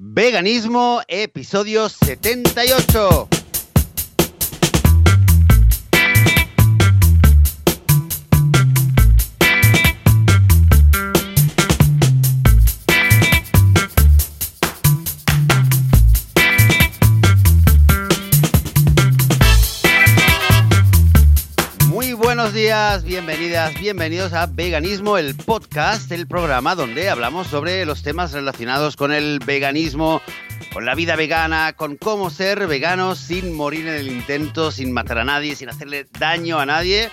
Veganismo, episodio 78. Bienvenidas, bienvenidos a Veganismo, el podcast, el programa donde hablamos sobre los temas relacionados con el veganismo, con la vida vegana, con cómo ser veganos sin morir en el intento, sin matar a nadie, sin hacerle daño a nadie.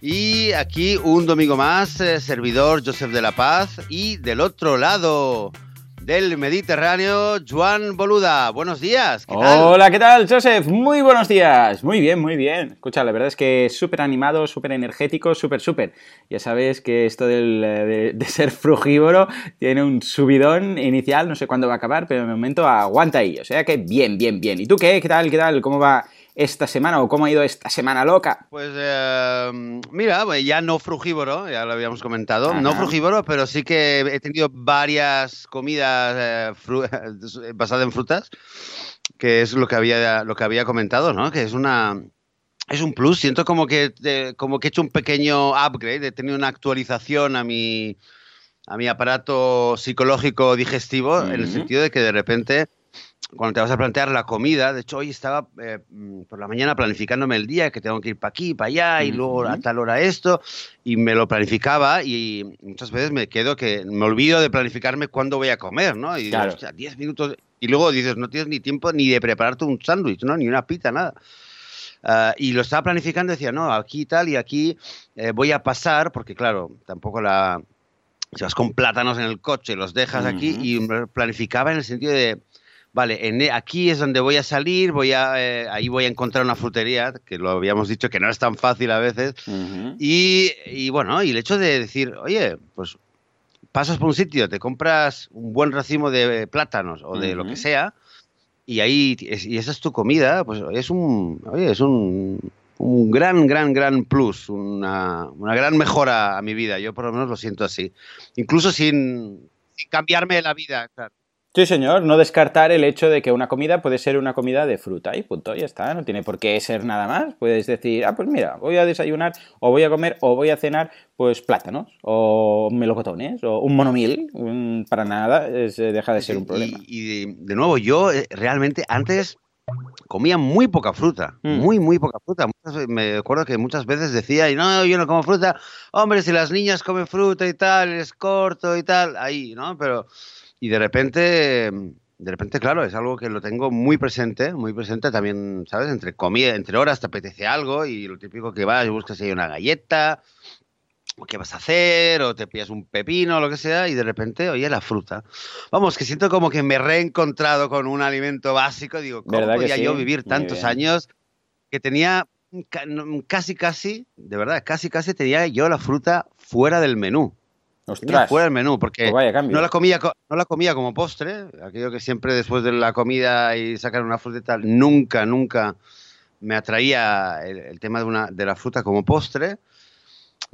Y aquí un domingo más, eh, servidor Joseph de la Paz y del otro lado del Mediterráneo, Juan Boluda. Buenos días. ¿qué tal? Hola, ¿qué tal, Joseph? Muy buenos días. Muy bien, muy bien. Escucha, la verdad es que súper animado, súper energético, súper, súper. Ya sabes que esto del, eh, de, ser frugívoro tiene un subidón inicial, no sé cuándo va a acabar, pero de momento aguanta ahí. O sea que bien, bien, bien. ¿Y tú qué? ¿Qué tal? ¿Qué tal? ¿Cómo va esta semana o cómo ha ido esta semana loca? Pues eh, mira, pues ya no frugívoro, ya lo habíamos comentado, Ajá. no frugívoro, pero sí que he tenido varias comidas eh, basadas en frutas, que es lo que había, lo que había comentado, ¿no? Que es una... Es un plus, siento como que, eh, como que he hecho un pequeño upgrade, he tenido una actualización a mi, a mi aparato psicológico digestivo, en el sentido de que de repente cuando te vas a plantear la comida, de hecho hoy estaba eh, mm, por la mañana planificándome el día, que tengo que ir para aquí, para allá, y luego a tal hora esto, y me lo planificaba y muchas veces me quedo que me olvido de planificarme cuándo voy a comer, ¿no? Y digo, Claro. "Hostia, 10 minutos, y luego dices, no tienes ni tiempo ni de prepararte un sándwich, ¿no? Ni una pizza, nada. Ah, y lo estaba planificando y decía, no, aquí tal y aquí eh, voy a pasar, porque claro, tampoco la... Si vas con plátanos en el coche, los dejas aquí Ujú. y me planificaba en el sentido de, vale, en, e- aquí es donde voy a salir, voy a, eh, ahí voy a encontrar una frutería, que lo habíamos dicho que no es tan fácil a veces, Ujú. y, y bueno, y el hecho de decir, oye, pues pasas por un sitio, te compras un buen racimo de plátanos o de lo que sea, y ahí y esa es tu comida, pues es un, oye, es un, un gran, gran, gran plus, una, una gran mejora a mi vida. Yo por lo menos lo siento así. Incluso sin, sin cambiarme la vida. claro. Sí, señor, no descartar el hecho de que una comida puede ser una comida de fruta y punto, ya está, no tiene por qué ser nada más. Puedes decir, ah, pues mira, voy a desayunar o voy a comer o voy a cenar pues plátanos o melocotones o un monomil, un- para nada es, eh, deja de ser un problema. Y, de, de nuevo, yo eh, realmente antes comía muy poca fruta, Mm. muy, muy poca fruta. Muchas me acuerdo que muchas veces decía, y no, yo no como fruta, hombre, si las niñas comen fruta y tal, es corto y tal, ahí, ¿no? Pero, y de repente, de repente, claro, es algo que lo tengo muy presente, muy presente también, ¿sabes? Entre comida, entre horas te apetece algo y lo típico que vas y buscas ahí una galleta, o qué vas a hacer, o te pillas un pepino, o lo que sea, y de repente, oye, la fruta. Vamos, que siento como que me he reencontrado con un alimento básico. Digo, ¿cómo ¿Verdad que podía yo vivir tantos años que tenía casi, casi, de verdad, casi, casi tenía yo la fruta fuera del menú? Ostras, fuera del menú, porque pues no la, comía, co- no la comía como postre, aquello que siempre después de la comida y sacar una fruta y tal, nunca, nunca me atraía el, el tema de, una, de la fruta como postre.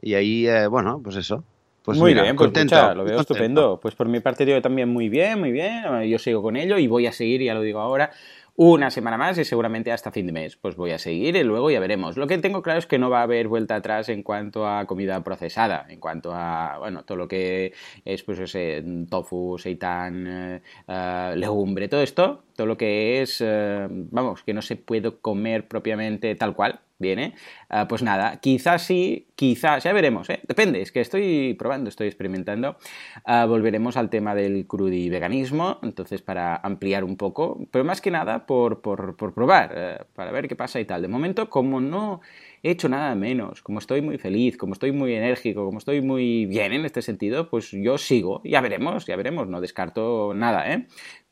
Y ahí, eh, bueno, pues eso. Pues muy mira, bien, pues contento. escucha, lo veo contento. estupendo. Pues por mi parte yo también muy bien, muy bien. Yo sigo con ello y voy a seguir, ya lo digo ahora, una semana más y seguramente hasta fin de mes. Pues voy a seguir y luego ya veremos. Lo que tengo claro es que no va a haber vuelta atrás en cuanto a comida procesada, en cuanto a, bueno, todo lo que es, pues, ese tofu, seitán, eh, eh, legumbre, todo esto, todo lo que es, eh, vamos, que no se puede comer propiamente tal cual, viene, ah, pues nada, quizás sí, quizás, ya veremos, ¿eh? depende, es que estoy probando, estoy experimentando. Ah, volveremos al tema del crudiveganismo, entonces para ampliar un poco, pero más que nada por, por, por probar, eh, para ver qué pasa y tal. De momento, como no he hecho nada menos, como estoy muy feliz, como estoy muy enérgico, como estoy muy bien en este sentido, pues yo sigo, ya veremos, ya veremos, no descarto nada, ¿eh?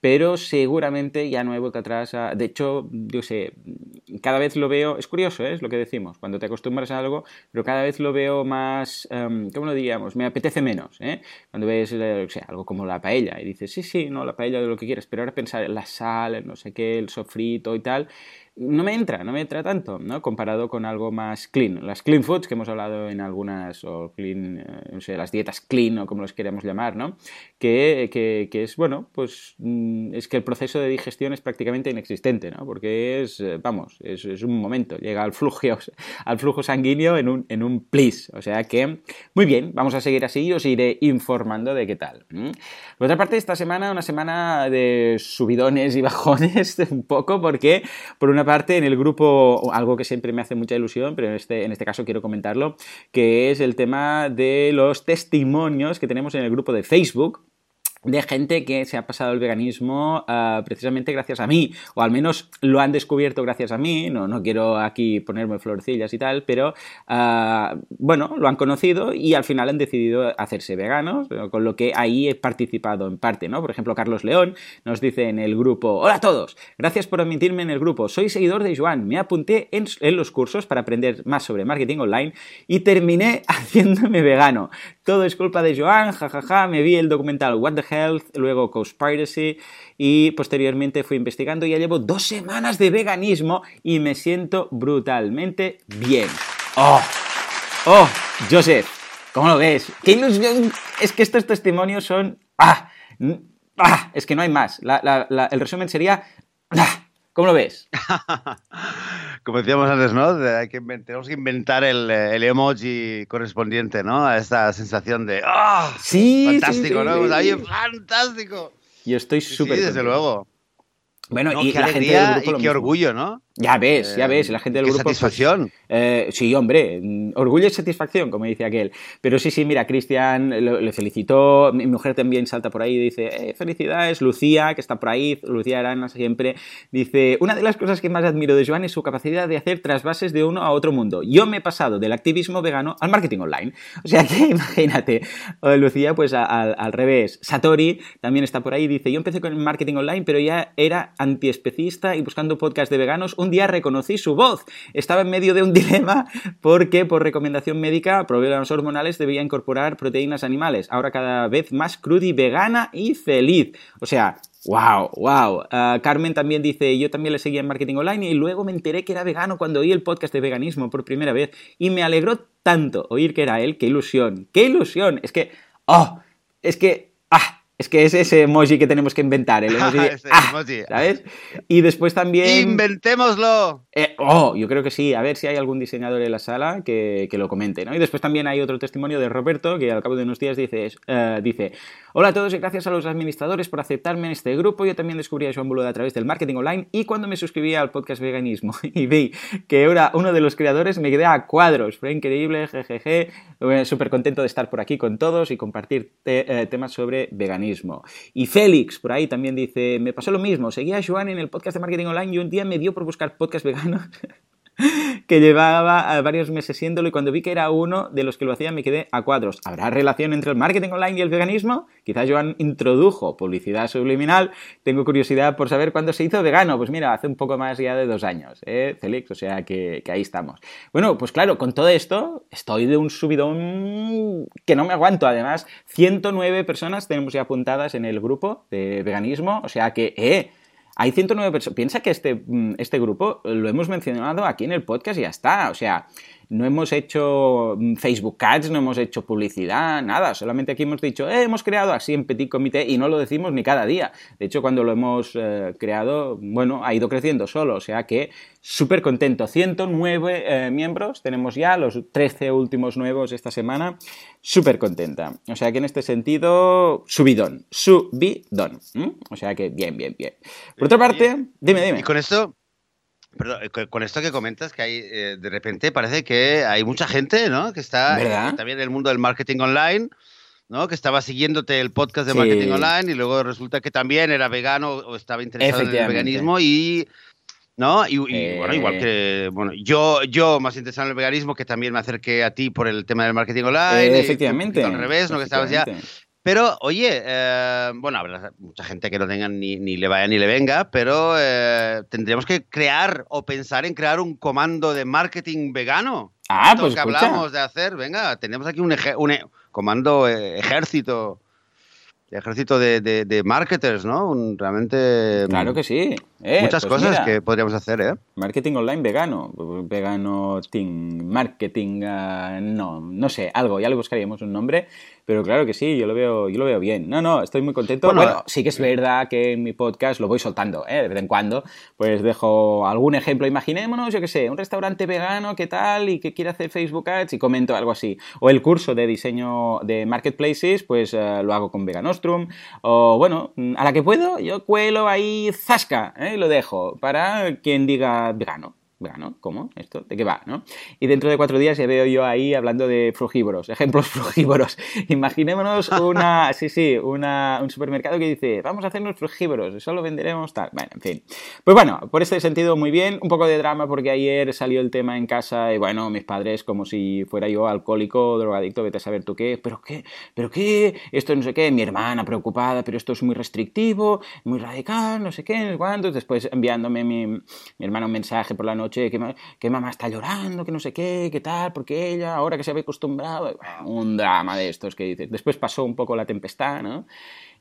pero seguramente ya no he vuelto atrás. De hecho, yo sé, cada vez lo veo, es curioso, ¿eh? es lo que decimos, cuando te acostumbras a algo, pero cada vez lo veo más, um, ¿cómo lo diríamos? Me apetece menos, ¿eh? Cuando ves, eh, o sea, algo como la paella y dices, sí, sí, no, la paella de lo que quieres, pero ahora pensar en la sal, no sé qué, el sofrito y tal, no me entra, no me entra tanto, ¿no? Comparado con algo más clean. Las clean foods que hemos hablado en algunas, o clean, eh, no sé, las dietas clean o como los queremos llamar, ¿no? Que, que, es, bueno, pues mm, es que el proceso de digestión es prácticamente inexistente, ¿no? Porque es, eh, vamos, es, es un momento, llega al flujo, al flujo sanguíneo en un, en un plis. O sea que, muy bien, vamos a seguir así y os iré informando de qué tal. Por otra parte, esta semana, una semana de subidones y bajones, un poco, porque por una parte en el grupo, algo que siempre me hace mucha ilusión, pero en este, en este caso quiero comentarlo, que es el tema de los testimonios que tenemos en el grupo de Facebook de gente que se ha pasado el veganismo ah, precisamente gracias a mí, o al menos lo han descubierto gracias a mí, no, no quiero aquí ponerme florecillas y tal, pero uh, bueno, lo han conocido y al final han decidido hacerse veganos, con lo que ahí he participado en parte, ¿no? Por ejemplo, Carlos León nos dice en el grupo, hola a todos, gracias por admitirme en el grupo, soy seguidor de Joan, me apunté en los cursos para aprender más sobre marketing online y terminé haciéndome vegano. Todo es culpa de Joan, jajaja, me vi el documental What the Health, luego Conspiracy y posteriormente fui investigando ya llevo dos semanas de veganismo y me siento brutalmente bien. ¡Oh! ¡Oh! Joseph, ¿cómo lo ves? ¡Qué ilusión! Es que estos testimonios son... ¡Ah! ¡Ah! Es que no hay más. el resumen sería... ¡Ah! ¿Cómo lo ves? Como decíamos antes, ¿no? Hay que tenemos que inventar el, el, emoji correspondiente, ¿no? A esta sensación de ¡Ah! sí, fantástico, sí, ¿no? Ahí, fantástico. Yo estoy súper. Sí, desde luego. Bueno, y la gente del grupo y qué orgullo, ¿no? Ya ves, ya ves, la gente del qué grupo. Pues, satisfacción. eh, sí, hombre, orgullo y satisfacción, como dice aquel. Pero sí, sí, mira, Cristian le felicitó, mi mujer también salta por ahí y dice, eh, felicidades, Lucía, que está por ahí, Lucía Arana siempre, dice, una de las cosas que más admiro de Joan es su capacidad de hacer trasvases de uno a otro mundo. Yo me he pasado del activismo vegano al marketing online. O sea que imagínate, Lucía, pues a, a, al revés. Satori también está por ahí dice, yo empecé con el marketing online, pero ya era antiespecista y buscando podcast de veganos un día reconocí su voz. Estaba en medio de un dilema porque por recomendación médica, problemas hormonales, debía incorporar proteínas animales. Ahora cada vez más cruda y vegana y feliz. O sea, Wow, wow. Uh, Carmen también dice, yo también le seguía en marketing online y luego me enteré que era vegano cuando oí el podcast de veganismo por primera vez y me alegró tanto oír que era él, qué ilusión, qué ilusión. Es que, oh, es que, ah, es que es ese emoji que tenemos que inventar, el emoji, de, ah, emoji. ¿sabes? Y después también... ¡Inventémoslo! Eh, oh, yo creo que sí, a ver si hay algún diseñador en la sala que, que, lo comente, ¿no? Y después también hay otro testimonio de Roberto que al cabo de unos días dice, uh, dice Hola a todos y gracias a los administradores por aceptarme en este grupo. Yo también descubrí a Joan Boluda a través del marketing online y cuando me suscribí al podcast veganismo y vi que era uno de los creadores me quedé a cuadros. Fue increíble, jejeje. Súper contento de estar por aquí con todos y compartir te eh, temas sobre veganismo. Y Félix, por ahí también dice, me pasó lo mismo. Seguía a Joan en el podcast de marketing online y un día me dio por buscar podcast veganos. que llevaba varios meses siéndolo y cuando vi que era uno de los que lo hacían me quedé a cuadros. ¿Habrá relación entre el marketing online y el veganismo? Quizás Joan introdujo publicidad subliminal. Tengo curiosidad por saber cuándo se hizo vegano. Pues mira, hace un poco más ya de dos años, ¿eh, Felix? O sea que, que ahí estamos. Bueno, pues claro, con todo esto estoy de un subidón que no me aguanto. Además, 109 personas tenemos ya apuntadas en el grupo de veganismo. O sea que, eh, hay 109 personas. Piensa que este, este grupo lo hemos mencionado aquí en el podcast y ya está. O sea, no hemos hecho Facebook Ads, no hemos hecho publicidad, nada. Solamente aquí hemos dicho, eh, hemos creado así en Petit Comité y no lo decimos ni cada día. De hecho, cuando lo hemos eh, creado, bueno, ha ido creciendo solo. O sea que súper contento. 109 eh, miembros tenemos ya, los 13 últimos nuevos esta semana. Súper contenta. O sea que en este sentido, subidón. Subidón. ¿Mm? O sea que bien, bien, bien. Por otra parte, dime, dime. Y con esto, Perdón, con esto que comentas, que hay eh, de repente parece que hay mucha gente, ¿no? Que está eh, también en el mundo del marketing online, ¿no? Que estaba siguiéndote el podcast de sí. marketing online y luego resulta que también era vegano o estaba interesado en el veganismo y. ¿No? Y, y eh... bueno, igual que. Bueno, yo, yo más interesado en el veganismo, que también me acerqué a ti por el tema del marketing online. Eh, efectivamente. Y, al revés, ¿no? Que estabas ya. Pero, oye, eh, bueno, habrá mucha gente que no tenga ni, ni le vaya ni le venga, pero eh, tendríamos que crear o pensar en crear un comando de marketing vegano. Ah, Esto pues que escucha. hablamos de hacer, venga, tenemos aquí un, e comando eh, ejército. ejército de, de, de marketers, ¿no? Un, realmente... Claro que sí. Eh, muchas pues cosas mira, que podríamos hacer, ¿eh? Marketing online vegano. Vegano ting, marketing, ah, no, no sé, algo, ya le buscaríamos un nombre. Pero claro que sí, yo lo veo, yo lo veo bien. No, no, estoy muy contento. Bueno, Bueno, sí que es verdad que en mi podcast lo voy soltando, ¿eh? de vez en cuando. Pues dejo algún ejemplo. Imaginémonos, yo qué sé, un restaurante vegano, ¿qué tal? Y que quiere hacer Facebook Ads y comento algo así. O el curso de diseño de marketplaces, pues eh, lo hago con Veganostrum. O bueno, a la que puedo, yo cuelo ahí zasca ¿eh? y lo dejo para quien diga vegano. ¿Cómo? ¿Esto? ¿De qué va? ¿no? Y dentro de cuatro días ya veo yo ahí hablando de frugívoros, ejemplos frugívoros. Imaginémonos una, sí, sí, un supermercado que dice, vamos a hacernos frugívoros, solo venderemos tal. Bueno, en fin. Pues bueno, por este sentido muy bien, un poco de drama porque ayer salió el tema en casa y bueno, mis padres como si fuera yo alcohólico, drogadicto, vete a saber tú qué, pero qué, pero qué, esto no sé qué, mi hermana preocupada, pero esto es muy restrictivo, muy radical, no sé qué, no sé cuántos, después enviándome mi, mi hermana un mensaje por la noche que, ma- que mamá está llorando, que no sé qué, que tal, porque ella, ahora que se había acostumbrado, un drama de estos que dices. Después pasó un poco la tempestad, ¿no?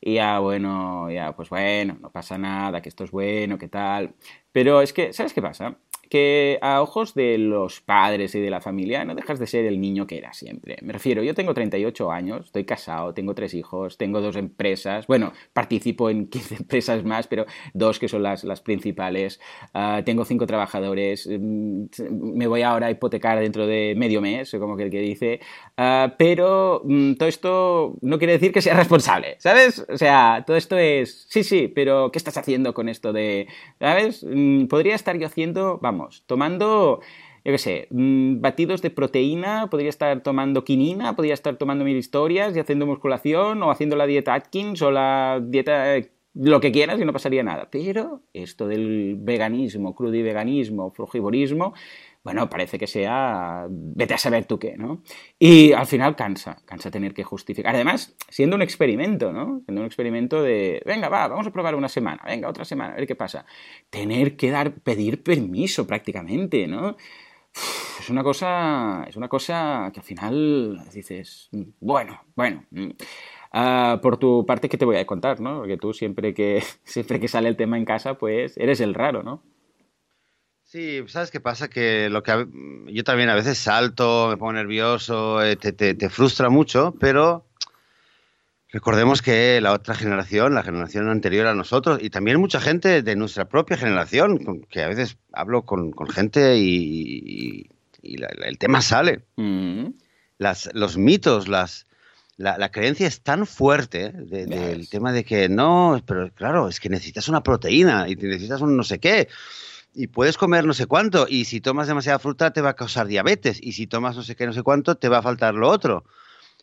Y ya, bueno, ya, pues bueno, no pasa nada, que esto es bueno, que tal. Pero es que, ¿sabes qué pasa? Que a ojos de los padres y de la familia no dejas de ser el niño que era siempre. Me refiero, yo tengo 38 años, estoy casado, tengo tres hijos, tengo dos empresas, bueno, participo en 15 empresas más, pero dos que son las, principales, Ah, tengo cinco trabajadores, mm, me voy ahora a hipotecar dentro de medio mes, como que el que dice, Ah, pero mm, todo esto no quiere decir que sea responsable, ¿sabes? O sea, todo esto es, sí, sí, pero ¿qué estás haciendo con esto de, ¿sabes? Mm, Podría estar yo haciendo, vamos, tomando yo qué sé, mm, batidos de proteína, podría estar tomando quinina, podría estar tomando mil historias y haciendo musculación o haciendo la dieta Atkins o la dieta eh, lo que quieras y no pasaría nada. Pero esto del veganismo, crudo y veganismo, frugivorismo, bueno, parece que sea, vete a saber tú qué, ¿no? Y al final cansa, cansa tener que justificar. Además, siendo un experimento, ¿no? Siendo un experimento de, venga, va, vamos a probar una semana, venga, otra semana, a ver qué pasa. Tener que dar, pedir permiso prácticamente, ¿no? es una cosa es una cosa que al final dices bueno bueno mm. Ah, por tu parte qué te voy a contar no porque tú siempre que siempre que sale el tema en casa pues eres el raro no Sí, ¿sabes qué pasa? Que lo que a- yo también a veces salto, me pongo nervioso, eh, te, te- te frustra mucho, pero recordemos que la otra generación, la generación anterior a nosotros, y también mucha gente de nuestra propia generación, que a veces hablo con, con gente y, y- y la- la- el tema sale. Mm, Las, los mitos, las, la, la creencia es tan fuerte de- del tema de que no, pero claro, es que necesitas una proteína y necesitas un no sé qué. Y puedes comer no sé cuánto, y si tomas demasiada fruta te va a causar diabetes, y si tomas no sé qué, no sé cuánto, te va a faltar lo otro.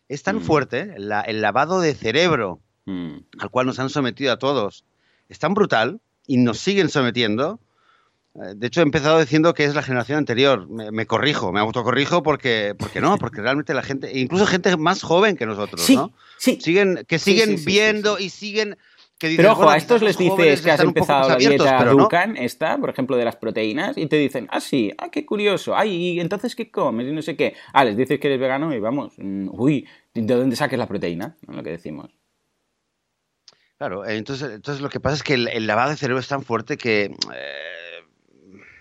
Es tan Mm. fuerte la- el lavado de cerebro mm. al cual nos han sometido a todos, es tan brutal y nos siguen sometiendo. Eh, De hecho, he empezado diciendo que es la generación anterior. Me, me corrijo, me autocorrijo porque, porque no, porque realmente la gente, incluso gente más joven que nosotros, sí ¿no? sí Siguen, que siguen sí, sí, sí, viendo y siguen. Que pero ojo, bueno, a estos les dices que has empezado la dieta pero no. Dukan, esta, por ejemplo, de las proteínas, y te dicen, ah, sí, ah, qué curioso, ay, ¿y entonces qué comes? Y no sé qué. Ah, les dices que eres vegano y vamos, mm, uy, ¿de dónde saques la proteína? ¿No? Lo que decimos. Claro, eh, entonces, entonces lo que pasa es que el, el lavado de cerebro es tan fuerte que eh,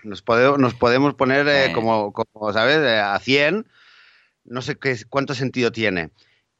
nos, podemos, nos podemos poner eh, Eh. como, como, ¿sabes? Eh, a 100, no sé qué, cuánto sentido tiene.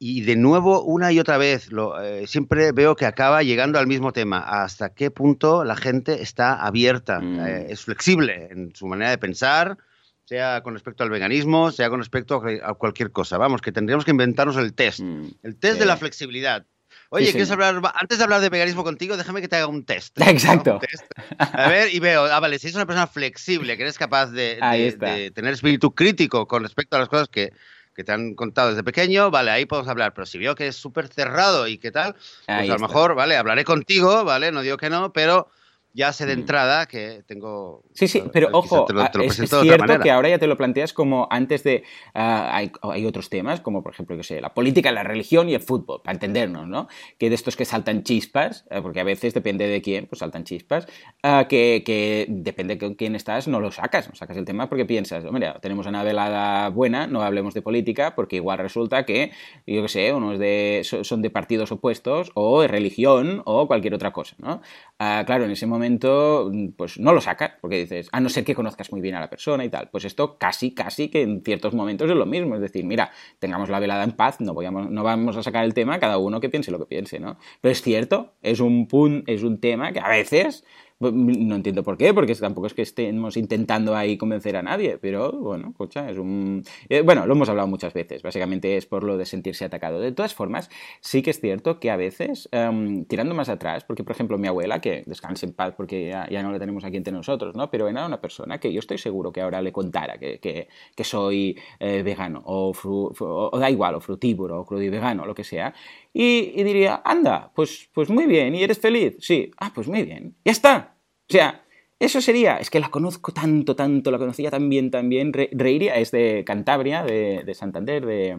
Y de nuevo, una y otra vez, lo, eh, siempre veo que acaba llegando al mismo tema. ¿Hasta qué punto la gente está abierta? Mm. eh, es flexible en su manera de pensar, sea con respecto al veganismo, sea con respecto a, cualquier cosa. Vamos, que tendríamos que inventarnos el test. Mm. El test Sí. de la flexibilidad. Oye, Sí, ¿quieres hablar? Antes de hablar de veganismo contigo, déjame que te haga un test. Exacto. Un test. A ver, y veo, ah, vale, si eres una persona flexible, que eres capaz de, de- de tener espíritu crítico con respecto a las cosas que, que te han contado desde pequeño, vale, ahí podemos hablar. Pero si veo que es súper cerrado y qué tal, pues Ahí a lo está. mejor, vale, hablaré contigo, vale, no digo que no, pero ya sé de entrada que tengo... Sí, sí, pero ojo, ah, es, cierto que ahora ya te lo planteas como antes de... Ah, hay, otros temas, como por ejemplo, que sé, la política, la religión y el fútbol, para entendernos, ¿no? Que de estos que saltan chispas, eh, porque a veces depende de quién, pues saltan chispas, ah, que, que, depende de con quién estás, no lo sacas, no sacas el tema porque piensas, hombre, tenemos una velada buena, no hablemos de política, porque igual resulta que, yo qué sé, unos de, son de partidos opuestos, o de religión, o cualquier otra cosa, ¿no? claro, en ese momento momento, pues no lo sacas, porque dices, a no ser que conozcas muy bien a la persona y tal. Pues esto casi, casi que en ciertos momentos es lo mismo. Es decir, mira, tengamos la velada en paz, no, no vamos a sacar el tema, cada uno que piense lo que piense, ¿no? Pero es cierto, es un, punto es un tema que a veces no entiendo por qué, porque tampoco es que estemos intentando ahí convencer a nadie, pero bueno, cocha, es un... Eh, bueno, lo hemos hablado muchas veces, básicamente es por lo de sentirse atacado. De todas formas, sí que es cierto que a veces, em, tirando más atrás, porque por ejemplo mi abuela, que descanse en paz porque ya, no la tenemos aquí entre nosotros, ¿no? Pero era una persona que yo estoy seguro que ahora le contara que, que, soy eh, vegano, o, o, da igual, o frutívoro, o crudivegano, lo que sea, y, diría, anda, pues, pues muy bien, ¿y eres feliz? Sí, ah, pues muy bien, ya está. O sea, eso sería, es que la conozco tanto, tanto, la conocía tan bien, tan bien. Reiria es de Cantabria, de, Santander, de,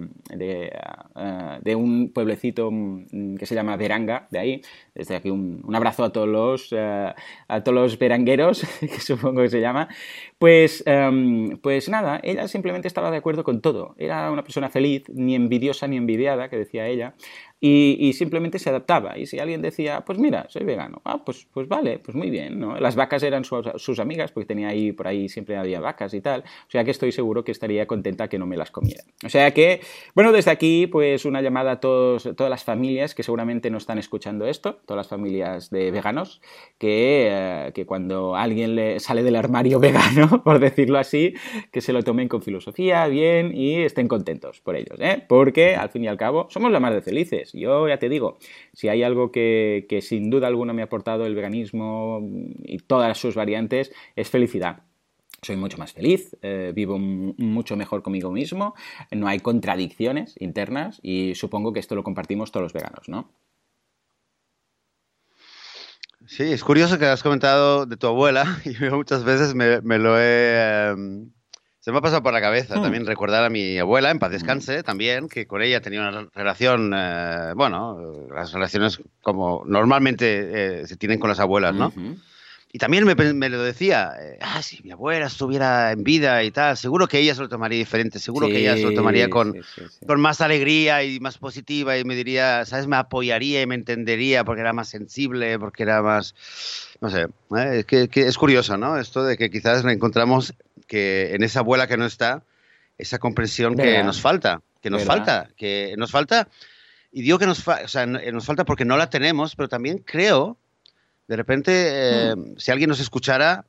de, un pueblecito mm, que se llama Veranga, de ahí. Desde aquí un, abrazo a todos los, eh, a todos los verangueros, que supongo que se llama. Pues, em, pues nada, ella simplemente estaba de acuerdo con todo. Era una persona feliz, ni envidiosa ni envidiada, que decía ella y, simplemente se adaptaba. Y si alguien decía, pues mira, soy vegano, ah, pues, pues vale, pues muy bien, ¿no? Las vacas eran sus amigas, porque tenía ahí, por ahí siempre había vacas y tal, o sea que estoy seguro que estaría contenta que no me las comiera. O sea que, bueno, desde aquí, pues una llamada a todos, todas las familias que seguramente no están escuchando esto, todas las familias de veganos, que, eh, que cuando alguien le sale del armario vegano, por decirlo así, que se lo tomen con filosofía, bien, y estén contentos por ellos, ¿eh? Porque, al fin y al cabo, somos la más de felices. Yo ya te digo, si hay algo que, sin duda alguna me ha aportado el veganismo y todas sus variantes, es felicidad soy mucho más feliz, eh, vivo mucho mejor conmigo mismo, no hay contradicciones internas y supongo que esto lo compartimos todos los veganos, ¿no? Sí, es curioso que has comentado de tu abuela y muchas veces me, lo he... Em, se me ha pasado por la cabeza hmm. también recordar a mi abuela, en paz descanse, también, que con ella tenía una relación, eh, bueno, las relaciones como normalmente eh, se tienen con las abuelas, ¿no? Y también me, lo decía, eh, ah, si mi abuela estuviera en vida y tal, seguro que ella se lo tomaría diferente, seguro que ella se lo tomaría con, con más alegría y más positiva y me diría, ¿sabes? Me apoyaría y me entendería porque era más sensible, porque era más, no sé, es, que, es curioso, ¿no? Esto de que quizás encontramos que en esa abuela que no está, esa comprensión que nos falta, que nos falta, que nos falta, y digo que nos, o sea, nos falta porque no la tenemos, pero también creo, de repente, eh, hmm. si alguien nos escuchara,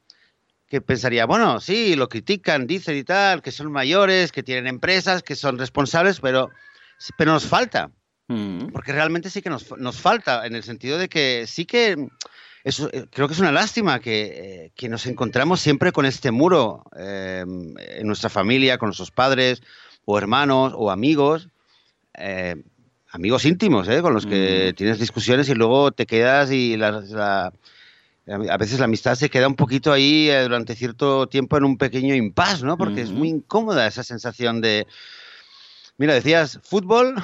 que pensaría, bueno, sí, lo critican, dicen y tal, que son mayores, que tienen empresas, que son responsables, pero, pero nos falta. Hmm. Porque realmente sí que nos, nos falta, en el sentido de que sí que eh, creo que es una lástima que, eh, que, nos encontramos siempre con este muro eh, en nuestra familia, con nuestros padres o hermanos o amigos, amigos íntimos, con los que tienes discusiones y luego te quedas y a veces la amistad se queda un poquito ahí durante cierto tiempo en un pequeño impas, ¿no? Porque es muy incómoda esa sensación de... Mira, decías fútbol,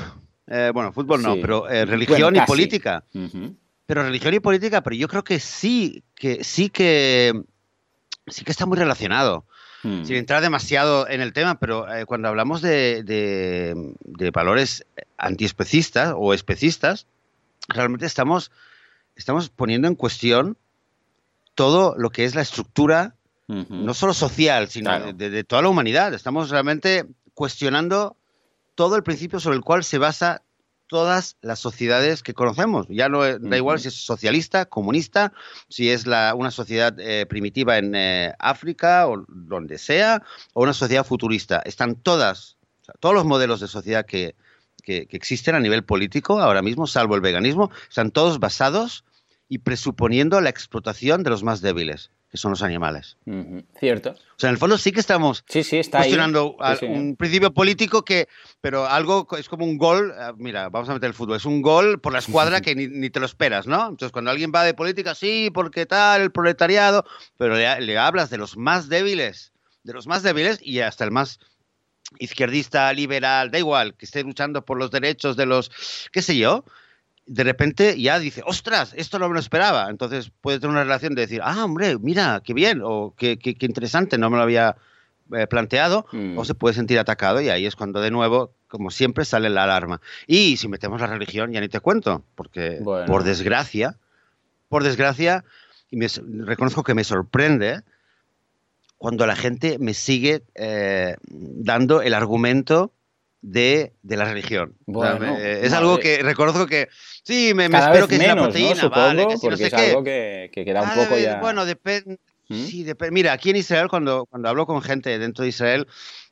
bueno, fútbol no, pero religión y política pero religión y política, pero yo creo que sí, que sí que sí que está muy relacionado. Hmm. Sin entrar demasiado en el tema, pero eh, cuando hablamos de, de, valores antiespecistas o especistas, realmente estamos, estamos poniendo en cuestión todo lo que es la estructura, no solo social, sino de, de, toda la humanidad. Estamos realmente cuestionando todo el principio sobre el cual se basa todas las sociedades que conocemos. Ya no da igual si es socialista, comunista, si es la, una sociedad eh, primitiva en eh, África o donde sea, o una sociedad futurista. Están todas, todos los modelos de sociedad que, que, existen a nivel político ahora mismo, salvo el veganismo, están todos basados y presuponiendo la explotación de los más débiles, que son los animales. Cierto. O sea, en el fondo sí que estamos sí, sí, está cuestionando un principio político que, pero algo es como un gol, eh, mira, vamos a meter el fútbol, es un gol por la escuadra que ni, te lo esperas, ¿no? Entonces, cuando alguien va de política, sí, porque tal, el proletariado, pero le, le hablas de los más débiles, de los más débiles y hasta el más izquierdista, liberal, da igual, que esté luchando por los derechos de los, qué sé yo, de repente ya dice, ostras, esto no me lo esperaba. Entonces puede tener una relación de decir, ah, hombre, mira, qué bien, o qué, qué, interesante, no me lo había eh, planteado, o se puede sentir atacado y ahí es cuando de nuevo, como siempre, sale la alarma. Y si metemos la religión, ya ni te cuento, porque por desgracia, por desgracia, y me, reconozco que me sorprende, cuando la gente me sigue eh, dando el argumento de, la religión. es algo que reconozco que sí, me, espero que sea la proteína, vale, porque es algo que, queda un poco ya. Bueno, depende. ¿Mm? Sí, Mira, aquí en Israel, cuando, cuando hablo con gente dentro de Israel,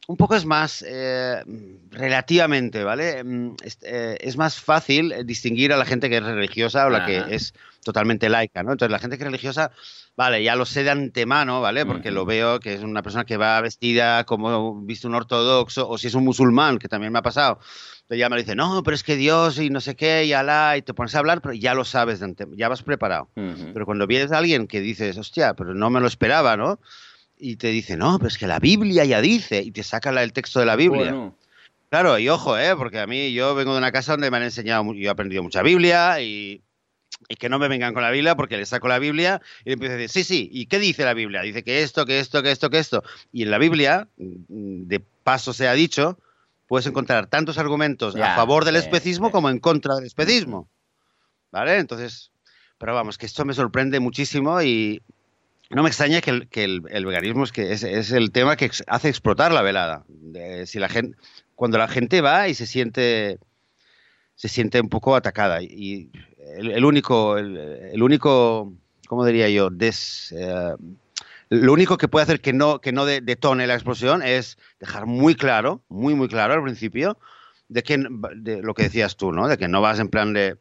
un poco es más, eh, relativamente, ¿vale? Mm, eh, es, más fácil distinguir a la gente que es religiosa o la que es totalmente laica, ¿no? Entonces, la gente que es religiosa, vale, ya lo sé de antemano, ¿vale? Porque lo veo que es una persona que va vestida como viste un ortodoxo, o si es un musulmán, que también me ha pasado. Entonces ya me dice, no, pero es que Dios y no sé qué, y Alá, y te pones a hablar, pero ya lo sabes de antemano, ya vas preparado. Pero cuando vienes a alguien que dices, hostia, pero no me lo esperaba, ¿no? Y te dice, no, pero es que la Biblia ya dice, y te saca el texto de la Biblia. Claro, y ojo, ¿eh? porque a mí yo vengo de una casa donde me han enseñado, yo he aprendido mucha Biblia y, y que no me vengan con la Biblia porque le saco la Biblia y le empiezo a decir, sí, sí, ¿y qué dice la Biblia? Dice que esto, que esto, que esto, que esto. Y en la Biblia, mm, de paso se ha dicho, puedes encontrar tantos argumentos a favor del especismo como en contra del especismo. ¿Vale? Entonces, pero vamos, que esto me sorprende muchísimo y, no me extraña que el, veganismo es, que es, el tema que hace explotar la velada. si la gente, cuando la gente va y se siente, se siente un poco atacada. Y el, único, el, único, ¿cómo diría yo? Eh, lo único que puede hacer que no, que no detone la explosión es dejar muy claro, muy, muy claro al principio, de que de lo que decías tú, ¿no? De que no vas en plan de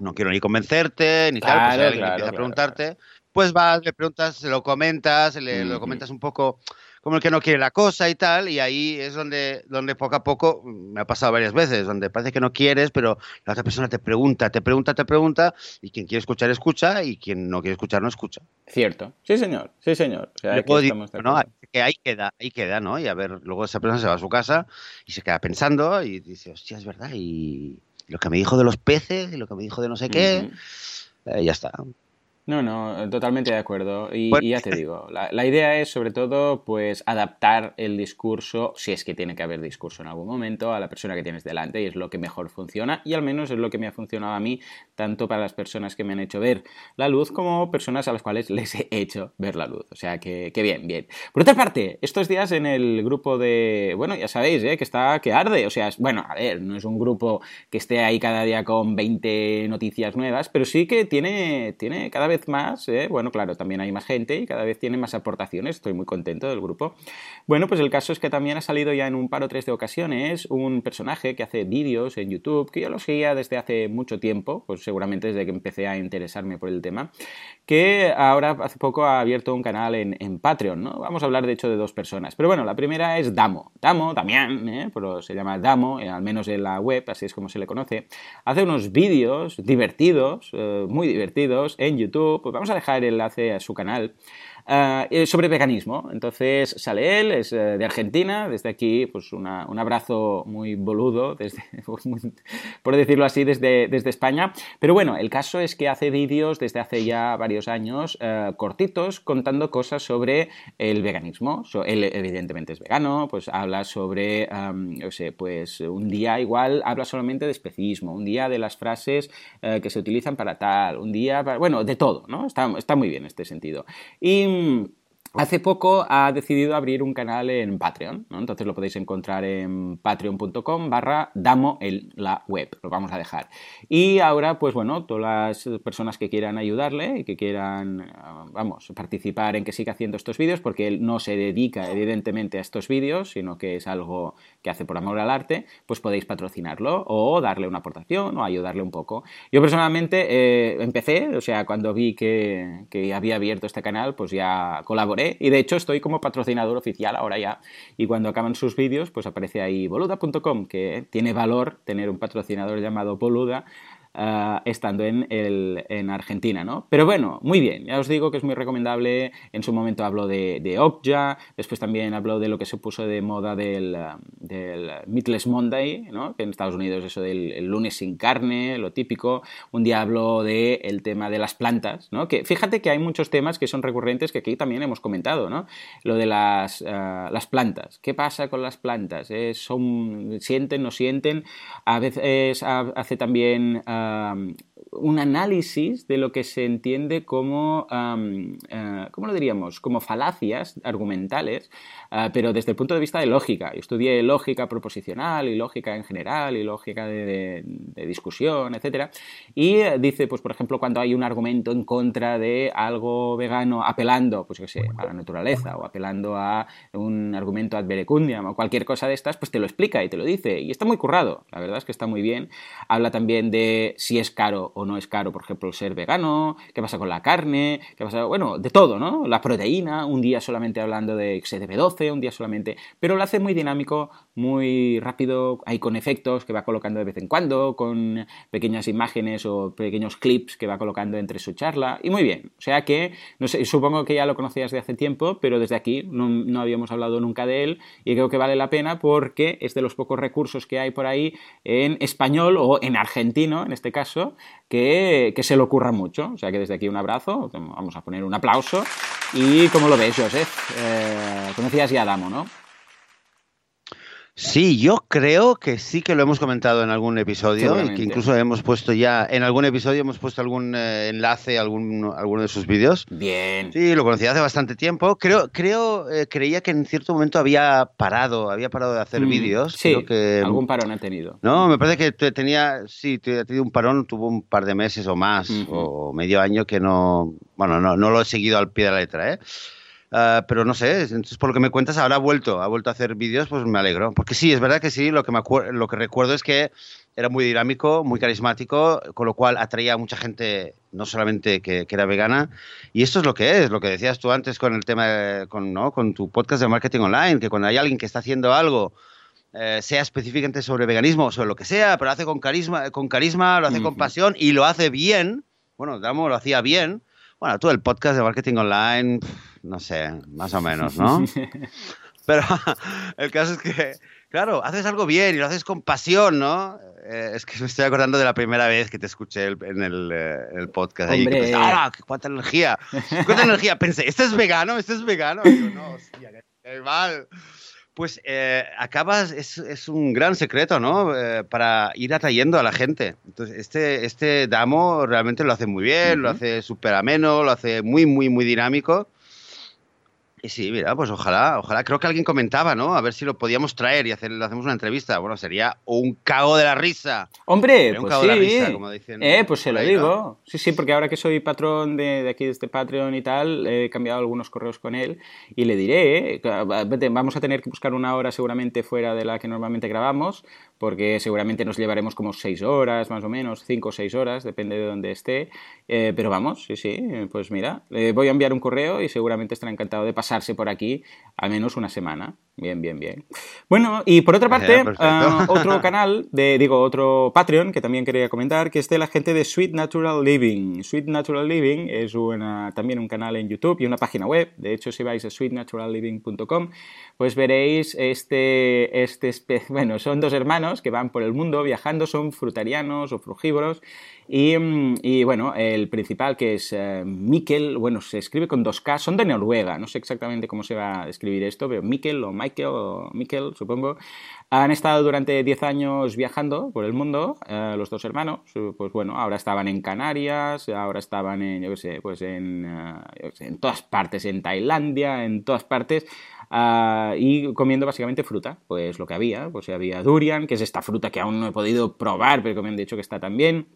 no quiero ni convencerte, ni tal, pues alguien empieza a preguntarte, pues vas, le preguntas, se lo comentas, le, lo comentas un poco como el que no quiere la cosa y tal, y ahí es donde, donde poco a poco, me ha pasado varias veces, donde parece que no quieres, pero la otra persona te pregunta, te pregunta, te pregunta, y quien quiere escuchar, escucha, y quien no quiere escuchar, no escucha. Cierto, sí señor, sí señor. no, que ahí queda, ahí queda, ¿no? Y a ver, luego esa persona se va a su casa y se queda pensando y dice, hostia, es verdad, y lo que me dijo de los peces, y lo que me dijo de no sé qué, eh, ya está. No, no, totalmente de acuerdo. Y, ya te digo, la, idea es sobre todo pues adaptar el discurso, si es que tiene que haber discurso en algún momento, a la persona que tienes delante y es lo que mejor funciona y al menos es lo que me ha funcionado a mí, tanto para las personas que me han hecho ver la luz como personas a las cuales les he hecho ver la luz. O sea que, que bien, bien. Por otra parte, estos días en el grupo de, bueno, ya sabéis, ¿eh? que está, que arde, o sea, bueno, a ver, no es un grupo que esté ahí cada día con 20 noticias nuevas, pero sí que tiene, tiene cada vez vez más, ¿eh? bueno, claro, también hay más gente y cada vez tiene más aportaciones, estoy muy contento del grupo. Bueno, pues el caso es que también ha salido ya en un par o tres de ocasiones un personaje que hace vídeos en YouTube, que yo lo seguía desde hace mucho tiempo, pues seguramente desde que empecé a interesarme por el tema, que ahora hace poco ha abierto un canal en, Patreon, ¿no? Vamos a hablar de hecho de dos personas. Pero bueno, la primera es Damo. Damo, Damián, ¿eh? pero se llama Damo, eh, al menos en la web, así es como se le conoce. Hace unos vídeos divertidos, muy divertidos, en YouTube pues vamos a dejar el enlace a su canal. Ah, eh, sobre veganismo. Entonces sale él, es eh, de Argentina, desde aquí pues un abrazo muy boludo, desde, por decirlo así, desde, desde España. Pero bueno, el caso es que hace vídeos desde hace ya varios años eh, cortitos contando cosas sobre el veganismo. él evidentemente es vegano, pues habla sobre, no sé, pues un día igual habla solamente de especismo, un día de las frases que se utilizan para tal, un día, bueno, de todo, ¿no? Está, está muy bien este sentido. Y Mm. Hace poco ha decidido abrir un canal en Patreon, ¿no? entonces lo podéis encontrar en patreon.com barra damo en la web, lo vamos a dejar. Y ahora, pues bueno, todas las personas que quieran ayudarle y que quieran, vamos, participar en que siga haciendo estos vídeos, porque él no se dedica evidentemente a estos vídeos, sino que es algo que hace por amor al arte, pues podéis patrocinarlo o darle una aportación o ayudarle un poco. Yo personalmente eh, empecé, o sea, cuando vi que había abierto este canal, pues ya colaboré y de hecho estoy como patrocinador oficial ahora ya. Y cuando acaban sus vídeos, pues aparece ahí boluda.com, que tiene valor tener un patrocinador llamado Boluda Ah, estando en, el, en Argentina, ¿no? Pero bueno, muy bien, ya os digo que es muy recomendable. En su momento habló de, de Okja, después también habló de lo que se puso de moda del, del Meatless Monday, ¿no? Que en Estados Unidos eso del lunes sin carne, lo típico. Un día habló del el tema de las plantas, ¿no? Que fíjate que hay muchos temas que son recurrentes que aquí también hemos comentado, ¿no? Lo de las, ah, las plantas. ¿Qué pasa con las plantas? ¿Eh? ¿Son, ¿Sienten, no sienten? A veces hace también... Ah, un análisis de lo que se entiende como, eh, ¿cómo lo diríamos? Como falacias argumentales, eh, pero desde el punto de vista de lógica. Yo estudié lógica proposicional y lógica en general y lógica de, discusión, etc. Y dice, pues por ejemplo, cuando hay un argumento en contra de algo vegano apelando, pues yo sé, a la naturaleza o apelando a un argumento ad verecundiam o cualquier cosa de estas, pues te lo explica y te lo dice. Y está muy currado, la verdad es que está muy bien. Habla también de si es caro o no es caro, por ejemplo, ser vegano, qué pasa con la carne, qué pasa, bueno, de todo, ¿no? La proteína, un día solamente hablando de XDB12, un día solamente, pero lo hace muy dinámico, muy rápido, hay con efectos que va colocando de vez en cuando, con pequeñas imágenes o pequeños clips que va colocando entre su charla, y muy bien. O sea que, supongo que ya lo conocías de hace tiempo, pero desde aquí no, no habíamos hablado nunca de él y creo que vale la pena porque es de los pocos recursos que hay por ahí en español o en argentino, en este caso, que, se le ocurra mucho. O sea que desde aquí un abrazo, vamos a poner un aplauso. ¿Y cómo lo ves, Joseph? Eh, conocías ya a Damo, ¿no? Sí, yo creo que sí que lo hemos comentado en algún episodio y que incluso hemos puesto ya, en algún episodio hemos puesto algún eh, enlace a algún, alguno de sus vídeos. Bien. Sí, lo conocía hace bastante tiempo. Creo, creo, eh, creía que en cierto momento había parado, había parado de hacer mm, vídeos. Sí, que, algún parón ha tenido. No, me parece que tenía, sí, ha tenido un parón, tuvo un par de meses o más, o medio año que no, bueno, no, no lo he seguido al pie de la letra, ¿eh? Ah, pero no sé, entonces por lo que me cuentas, ahora ha vuelto, ha vuelto a hacer vídeos, pues me alegro. Porque sí, es verdad que sí, lo que, me lo que recuerdo es que era muy dinámico, muy carismático, con lo cual atraía a mucha gente, no solamente que, era vegana. Y esto es lo que es, lo que decías tú antes con el tema, con, ¿no? con tu podcast de marketing online, que cuando hay alguien que está haciendo algo, eh, sea específicamente sobre veganismo o sobre lo que sea, pero lo hace con carisma, con carisma lo hace con pasión y lo hace bien. Bueno, Damo lo hacía bien. Bueno, tú el podcast de marketing online no sé, más o menos, ¿no? Pero el caso es que, claro, haces algo bien y lo haces con pasión, ¿no? Eh, es que me estoy acordando de la primera vez que te escuché en, el, eh, podcast. Ahí, que pensé, ¡ah, cuánta energía! ¡Cuánta energía! Pensé, ¿este es vegano? ¿Este es vegano? Y yo, no, hostia, qué mal. Pues eh, acabas, es, es, un gran secreto, ¿no? Eh, para ir atrayendo a la gente. Entonces, este, este Damo realmente lo hace muy bien, lo hace súper ameno, lo hace muy, muy, muy dinámico. Y sí, mira, pues ojalá, ojalá, creo que alguien comentaba, ¿no? A ver si lo podíamos traer y hacer, le hacemos una entrevista. Bueno, sería un cago de la risa. Hombre, pues sí. eh, pues se lo digo. Sí, sí, porque ahora que soy patrón de, aquí de este Patreon y tal, he cambiado algunos correos con él y le diré, eh, vamos a tener que buscar una hora seguramente fuera de la que normalmente grabamos, porque seguramente nos llevaremos como seis horas, más o menos, cinco o seis horas, depende de dónde esté. Eh, pero vamos, sí, sí, pues mira, le voy a enviar un correo y seguramente estará encantado de pasar por aquí al menos una semana. Bien, bien, bien. Bueno, y por otra parte, ah, otro canal, de, digo, otro Patreon que también quería comentar, que es de la gente de Sweet Natural Living. Sweet Natural Living es una, también un canal en YouTube y una página web. De hecho, si vais a sweetnaturalliving.com, pues veréis este, este, bueno, son dos hermanos que van por el mundo viajando, son frutarianos o frugívoros. Y, mm, y bueno, el principal que es uh, Mikkel, bueno, se escribe con dos K, son de Noruega, no sé exactamente cómo se va a escribir esto, pero Mikkel o Michael o Mikkel, supongo. Han estado durante 10 años viajando por el mundo, uh, los dos hermanos, pues bueno, ahora estaban en Canarias, ahora estaban en, yo qué sé, pues en, sé, en todas partes, en Tailandia, en todas partes. Uh, y comiendo básicamente fruta, pues lo que había, pues había durian, que es esta fruta que aún no he podido probar, pero que me han dicho que está también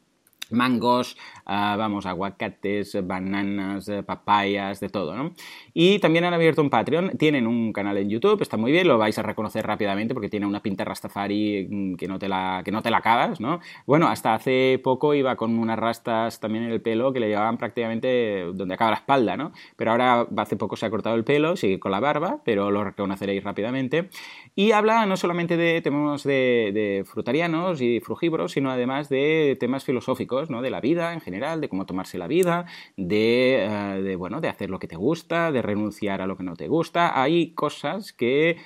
mangos, uh, vamos, aguacates, bananas, eh, papayas, de todo, ¿no? Y también han abierto un Patreon, tienen un canal en YouTube, está muy bien, lo vais a reconocer rápidamente porque tiene una pinta Rastafari mm, que no te la, que no te la acabas, ¿no? Bueno, hasta hace poco iba con unas rastas también en el pelo que le llevaban prácticamente donde acaba la espalda, ¿no? Pero ahora hace poco se ha cortado el pelo, sigue con la barba, pero lo reconoceréis rápidamente. Y habla no solamente de temas de, de frutarianos y frugívoros, sino además de temas filosóficos ¿no? De la vida en general, de cómo tomarse la vida, de, uh, de, bueno, de hacer lo que te gusta, de renunciar a lo que no te gusta. Hay cosas que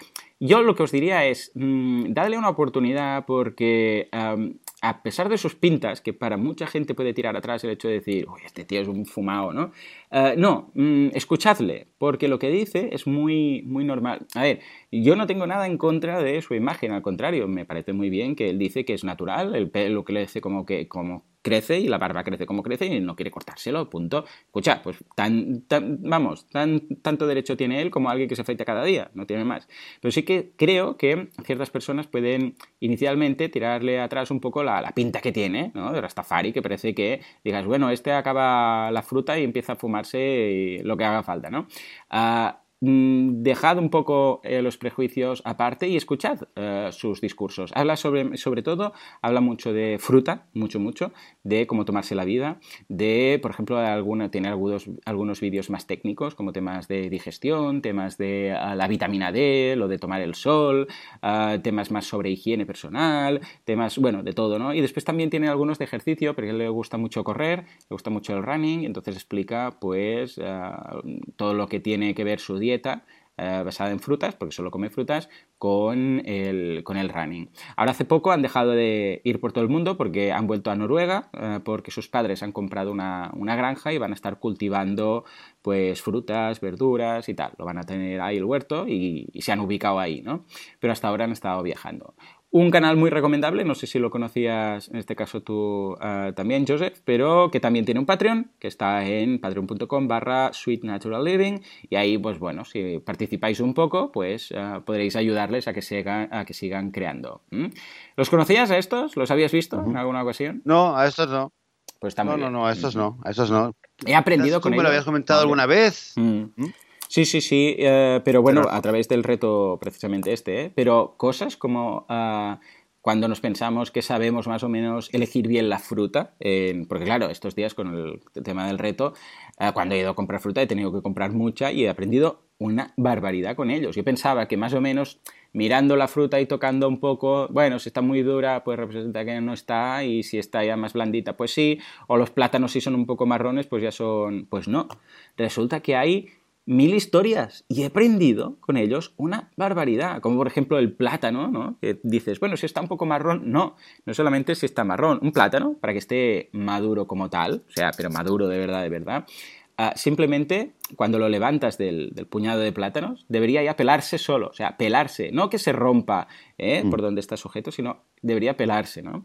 yo lo que os diría es, mmm, una oportunidad porque a pesar de sus pintas, que para mucha gente puede tirar atrás el hecho de decir, uy, este tío es un fumado, ¿no? Uh, no, mmm, escuchadle, porque lo que dice es muy, muy normal. A ver, yo no tengo nada en contra de su imagen, al contrario, me parece muy bien que él dice que es natural, el pelo que le hace como que, como crece y la barba crece como crece y no quiere cortárselo, punto. Escucha, pues tan, tan vamos, tan, tanto derecho tiene él como alguien que se afeita cada día, no tiene más. Pero sí que creo que ciertas personas pueden inicialmente tirarle atrás un poco la, pinta que tiene, ¿no? De Rastafari, que parece que digas, bueno, este acaba la fruta y empieza a fumarse lo que haga falta, ¿no? Uh, dejad un poco eh, los prejuicios aparte y escuchad eh, sus discursos. Habla sobre, sobre todo, habla mucho de fruta, mucho, mucho, de cómo tomarse la vida, de, por ejemplo, alguna, tiene algunos, algunos vídeos más técnicos, como temas de digestión, temas de uh, la vitamina D, lo de tomar el sol, uh, temas más sobre higiene personal, temas, bueno, de todo, ¿no? Y después también tiene algunos de ejercicio, porque le gusta mucho correr, le gusta mucho el running, entonces explica, pues, uh, todo lo que tiene que ver su día eh, basada en frutas, porque solo come frutas, con el, con el running. Ahora hace poco han dejado de ir por todo el mundo porque han vuelto a Noruega, eh, porque sus padres han comprado una, una, granja y van a estar cultivando pues frutas, verduras y tal. Lo van a tener ahí el huerto y, y se han ubicado ahí, ¿no? Pero hasta ahora han estado viajando. Un canal muy recomendable, no sé si lo conocías en este caso tú uh, también, Joseph, pero que también tiene un Patreon, que está en patreon.com barra Sweet Natural Living, y ahí, pues bueno, si participáis un poco, pues uh, podréis ayudarles a que, siga, a que sigan creando. ¿Mm? ¿Los conocías a estos? ¿Los habías visto uh -huh. en alguna ocasión? No, a estos no. Pues está no, muy no, bien. no, a estos no, a estos no. He aprendido con ¿Tú me ellos. lo habías comentado alguna vez? Mm. ¿Mm? Sí, sí, sí, eh, pero bueno, a través del reto precisamente este, ¿eh? pero cosas como uh, cuando nos pensamos que sabemos más o menos elegir bien la fruta, eh, porque claro, estos días con el tema del reto, uh, cuando he ido a comprar fruta he tenido que comprar mucha y he aprendido una barbaridad con ellos. Yo pensaba que más o menos mirando la fruta y tocando un poco, bueno, si está muy dura, pues representa que no está, y si está ya más blandita, pues sí, o los plátanos si son un poco marrones, pues ya son, pues no. Resulta que hay mil historias y he aprendido con ellos una barbaridad, como por ejemplo el plátano, ¿no? Que dices, bueno, si está un poco marrón, no, no solamente si está marrón, un plátano, para que esté maduro como tal, o sea, pero maduro de verdad, de verdad, uh, simplemente cuando lo levantas del, del, puñado de plátanos, debería ya pelarse solo, o sea, pelarse, no que se rompa ¿eh? mm. por donde está sujeto, sino debería pelarse, ¿no?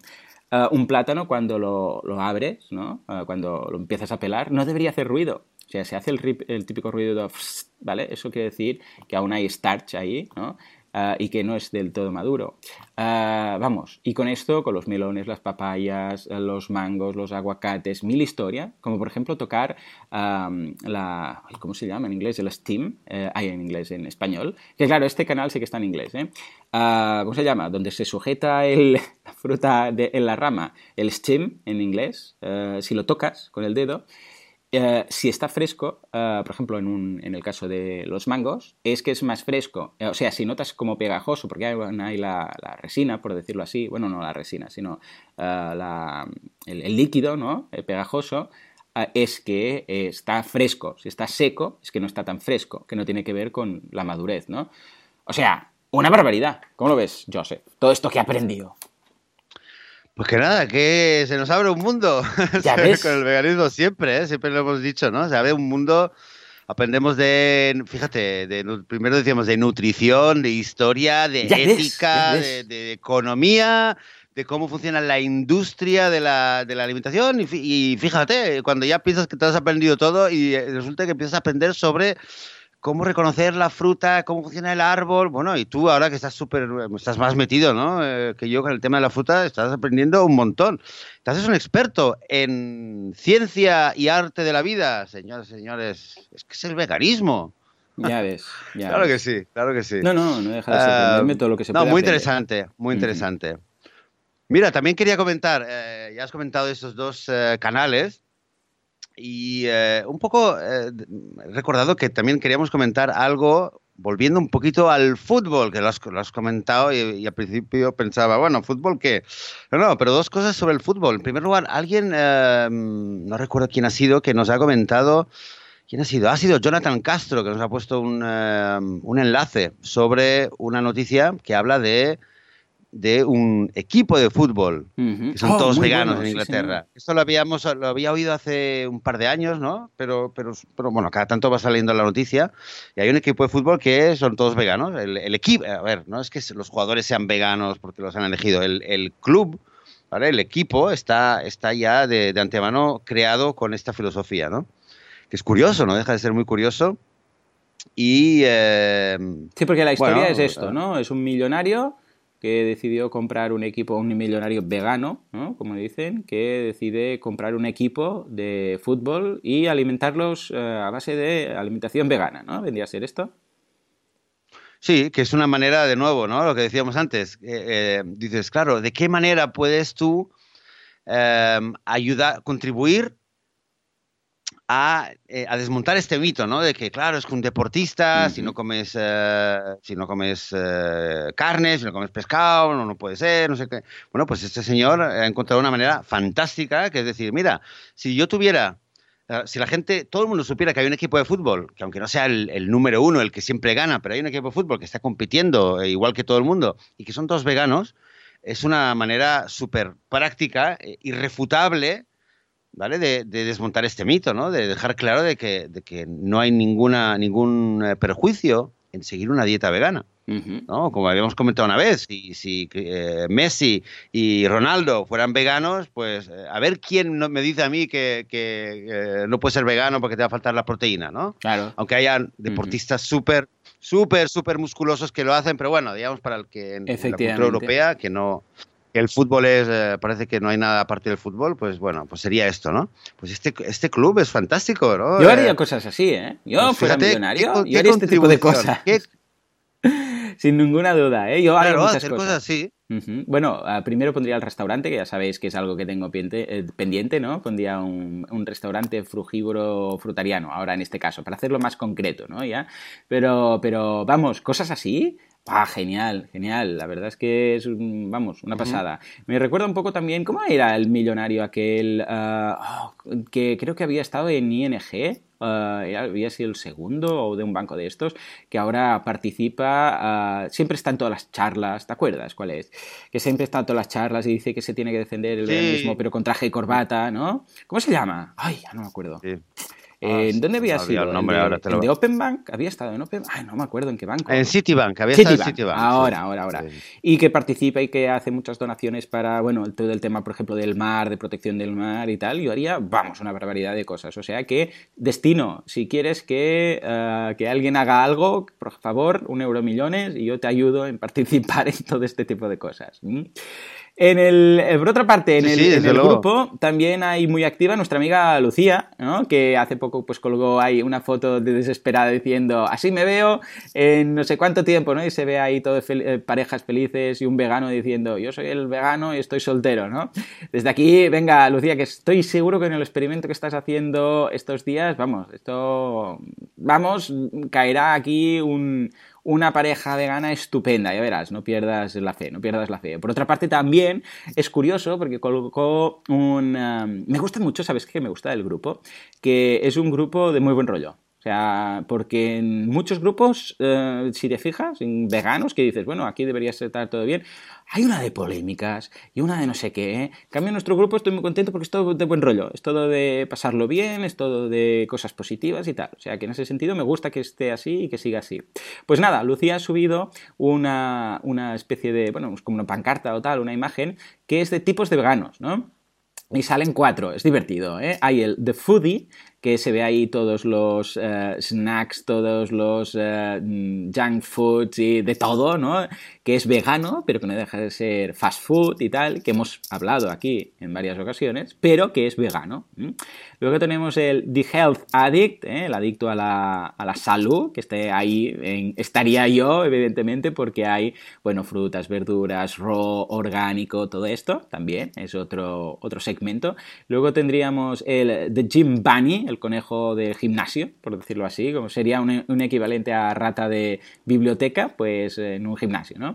Uh, un plátano cuando lo, lo abres, ¿no? Uh, cuando lo empiezas a pelar, no debería hacer ruido. O sea, se hace el, rip, el típico ruido de... ¿Vale? Eso quiere decir que aún hay starch ahí, ¿no? Uh, y que no es del todo maduro. Uh, vamos, y con esto, con los melones, las papayas, los mangos, los aguacates, mil historias, como por ejemplo tocar um, la... ¿Cómo se llama en inglés? El steam, eh, hay en inglés, en español. Que claro, este canal sí que está en inglés, ¿eh? Uh, ¿Cómo se llama? Donde se sujeta el, la fruta de, en la rama, el stem en inglés, si lo tocas con el dedo, Uh, si está fresco, uh, por ejemplo, en, el caso de los mangos, es que es más fresco. Uh, o sea, si notas como pegajoso, porque hay, hay la, la, resina, por decirlo así, bueno, no la resina, sino el, el, líquido, ¿no? El pegajoso, es que está fresco. Si está seco, es que no está tan fresco, que no tiene que ver con la madurez, ¿no? O sea, una barbaridad. ¿Cómo lo ves, Joseph? Todo esto que he aprendido. Pues que nada, que se nos abre un mundo. ¿Ya ves? Con el veganismo siempre, ¿eh? siempre lo hemos dicho, ¿no? Se abre un mundo aprendemos de, fíjate, de, primero decíamos de nutrición, de historia, de ética, De, de, economía, de cómo funciona la industria de la, de la alimentación. Y, y, fíjate, cuando ya piensas que te has aprendido todo y resulta que empiezas a aprender sobre cómo reconocer la fruta, cómo funciona el árbol. Bueno, y tú ahora que estás súper, estás más metido, ¿no? Eh, que yo con el tema de la fruta, estás aprendiendo un montón. Estás un experto en ciencia y arte de la vida, señores, señores. Es que es el veganismo. Ya ves, ya Claro que sí, claro que sí. No, no, no deja de sorprenderme uh, todo lo que se No, puede muy aprender. interesante, muy interesante. Mira, también quería comentar, eh, ya has comentado estos dos eh, canales, y eh, un poco eh, recordado que también queríamos comentar algo, volviendo un poquito al fútbol, que lo has, comentado y, al principio pensaba, bueno, ¿fútbol qué? No, no, pero dos cosas sobre el fútbol. En primer lugar, alguien, eh, no recuerdo quién ha sido, que nos ha comentado, ¿quién ha sido? Ha sido Jonathan Castro, que nos ha puesto un, un enlace sobre una noticia que habla de de un equipo de fútbol, uh -huh. que son oh, todos veganos bueno, en sí, Inglaterra. Esto lo habíamos lo había oído hace un par de años, ¿no? Pero, pero, pero bueno, cada tanto va saliendo la noticia. Y hay un equipo de fútbol que son todos veganos. El, el equipo, a ver, no es que los jugadores sean veganos porque los han elegido. El, el club, ¿vale? El equipo está, está ya de, de antemano creado con esta filosofía, ¿no? Que es curioso, ¿no? Deja de ser muy curioso. Y. Eh, sí, porque la historia bueno, es esto, ¿no? Es un millonario que decidió comprar un equipo, un millonario vegano, ¿no? como dicen, que decide comprar un equipo de fútbol y alimentarlos eh, a base de alimentación vegana, ¿no? ¿Vendría a ser esto? Sí, que es una manera, de nuevo, ¿no? Lo que decíamos antes. Eh, eh, dices, claro, ¿de qué manera puedes tú ayudar, contribuir a, eh, a, desmontar este mito, ¿no? De que, claro, es que un deportista, uh -huh. si no comes, eh, si no comes eh, carne, si no comes pescado, no, no puede ser, no sé qué. Bueno, pues este señor ha encontrado una manera fantástica, que es decir, mira, si yo tuviera, si la gente, todo el mundo supiera que hay un equipo de fútbol, que aunque no sea el, el número uno, el que siempre gana, pero hay un equipo de fútbol que está compitiendo igual que todo el mundo y que son todos veganos, es una manera súper práctica, irrefutable, ¿vale? De, de, desmontar este mito, ¿no? De dejar claro de que, de que no hay ninguna, ningún eh, perjuicio en seguir una dieta vegana. Uh -huh. ¿no? Como habíamos comentado una vez, si, si eh, Messi y Ronaldo fueran veganos, pues eh, a ver quién no, me dice a mí que, que eh, no puede ser vegano porque te va a faltar la proteína, ¿no? Claro. Aunque hayan deportistas uh -huh. súper, súper, súper musculosos que lo hacen, pero bueno, digamos para el que en, en la cultura europea que no, el fútbol es, eh, parece que no hay nada aparte del fútbol, pues bueno, pues sería esto, ¿no? Pues este, este club es fantástico, ¿no? Yo haría cosas así, ¿eh? Yo pues fuera fíjate, millonario, ¿qué, yo haría este tipo de cosas. ¿Qué? Sin ninguna duda, ¿eh? Yo haría claro, muchas hacer cosas. cosas así. Uh -huh. Bueno, uh, primero pondría el restaurante, que ya sabéis que es algo que tengo pendiente, eh, pendiente ¿no? Pondría un, un, restaurante frugívoro frutariano, ahora en este caso, para hacerlo más concreto, ¿no? Ya. Pero, pero vamos, cosas así, Ah, genial, genial. La verdad es que es, vamos, una pasada. Uh -huh. Me recuerda un poco también, ¿cómo era el millonario aquel uh, oh, que creo que había estado en ING? Uh, había sido el segundo o de un banco de estos, que ahora participa, uh, siempre está en todas las charlas, ¿te acuerdas cuál es? Que siempre está en todas las charlas y dice que se tiene que defender el sí. mismo, pero con traje y corbata, ¿no? ¿Cómo se llama? Ay, ya no me acuerdo. Sí. Eh, ¿En dónde había sido? El nombre, ¿En, de, ahora te lo... ¿En de Open Bank? ¿Había estado en Open Ay, no me acuerdo en qué banco. En Citibank, había Citibank. estado en Citibank. Ahora, ahora, ahora. Sí. Y que participa y que hace muchas donaciones para, bueno, todo el tema, por ejemplo, del mar, de protección del mar y tal. Yo haría, vamos, una barbaridad de cosas. O sea que, destino, si quieres que, uh, que alguien haga algo, por favor, un euro millones y yo te ayudo en participar en todo este tipo de cosas. ¿Mm? En el, eh, por otra parte, en el, sí, en el grupo también hay muy activa nuestra amiga Lucía, ¿no? que hace poco pues colgó ahí una foto de desesperada diciendo así me veo en no sé cuánto tiempo, ¿no? Y se ve ahí todo fel eh, parejas felices y un vegano diciendo yo soy el vegano y estoy soltero, ¿no? Desde aquí, venga Lucía, que estoy seguro que en el experimento que estás haciendo estos días, vamos, esto, vamos, caerá aquí un, una pareja vegana estupenda, ya verás, no pierdas la fe, no pierdas la fe. Por otra parte, también es curioso porque colocó un... Um, me gusta mucho, ¿sabes qué me gusta del grupo? Que es un grupo de muy buen rollo. O sea, porque en muchos grupos, eh, si te fijas, en veganos, que dices, bueno, aquí debería estar todo bien, hay una de polémicas y una de no sé qué. ¿eh? En cambio, en nuestro grupo estoy muy contento porque es todo de buen rollo, es todo de pasarlo bien, es todo de cosas positivas y tal. O sea, que en ese sentido me gusta que esté así y que siga así. Pues nada, Lucía ha subido una, una especie de, bueno, como una pancarta o tal, una imagen, que es de tipos de veganos, ¿no? Y salen cuatro, es divertido. ¿eh? Hay el The Foodie, que se ve ahí todos los eh, snacks, todos los eh, junk foods y de todo, ¿no? Que es vegano, pero que no deja de ser fast food y tal, que hemos hablado aquí en varias ocasiones, pero que es vegano. Luego tenemos el The Health Addict, ¿eh? el adicto a la, a la, salud, que esté ahí, estaría yo, evidentemente, porque hay, bueno, frutas, verduras, raw, orgánico, todo esto, también es otro, otro segmento. Luego tendríamos el The Gym Bunny, el conejo de gimnasio, por decirlo así, como sería un, equivalente a rata de biblioteca, pues en un gimnasio, ¿no?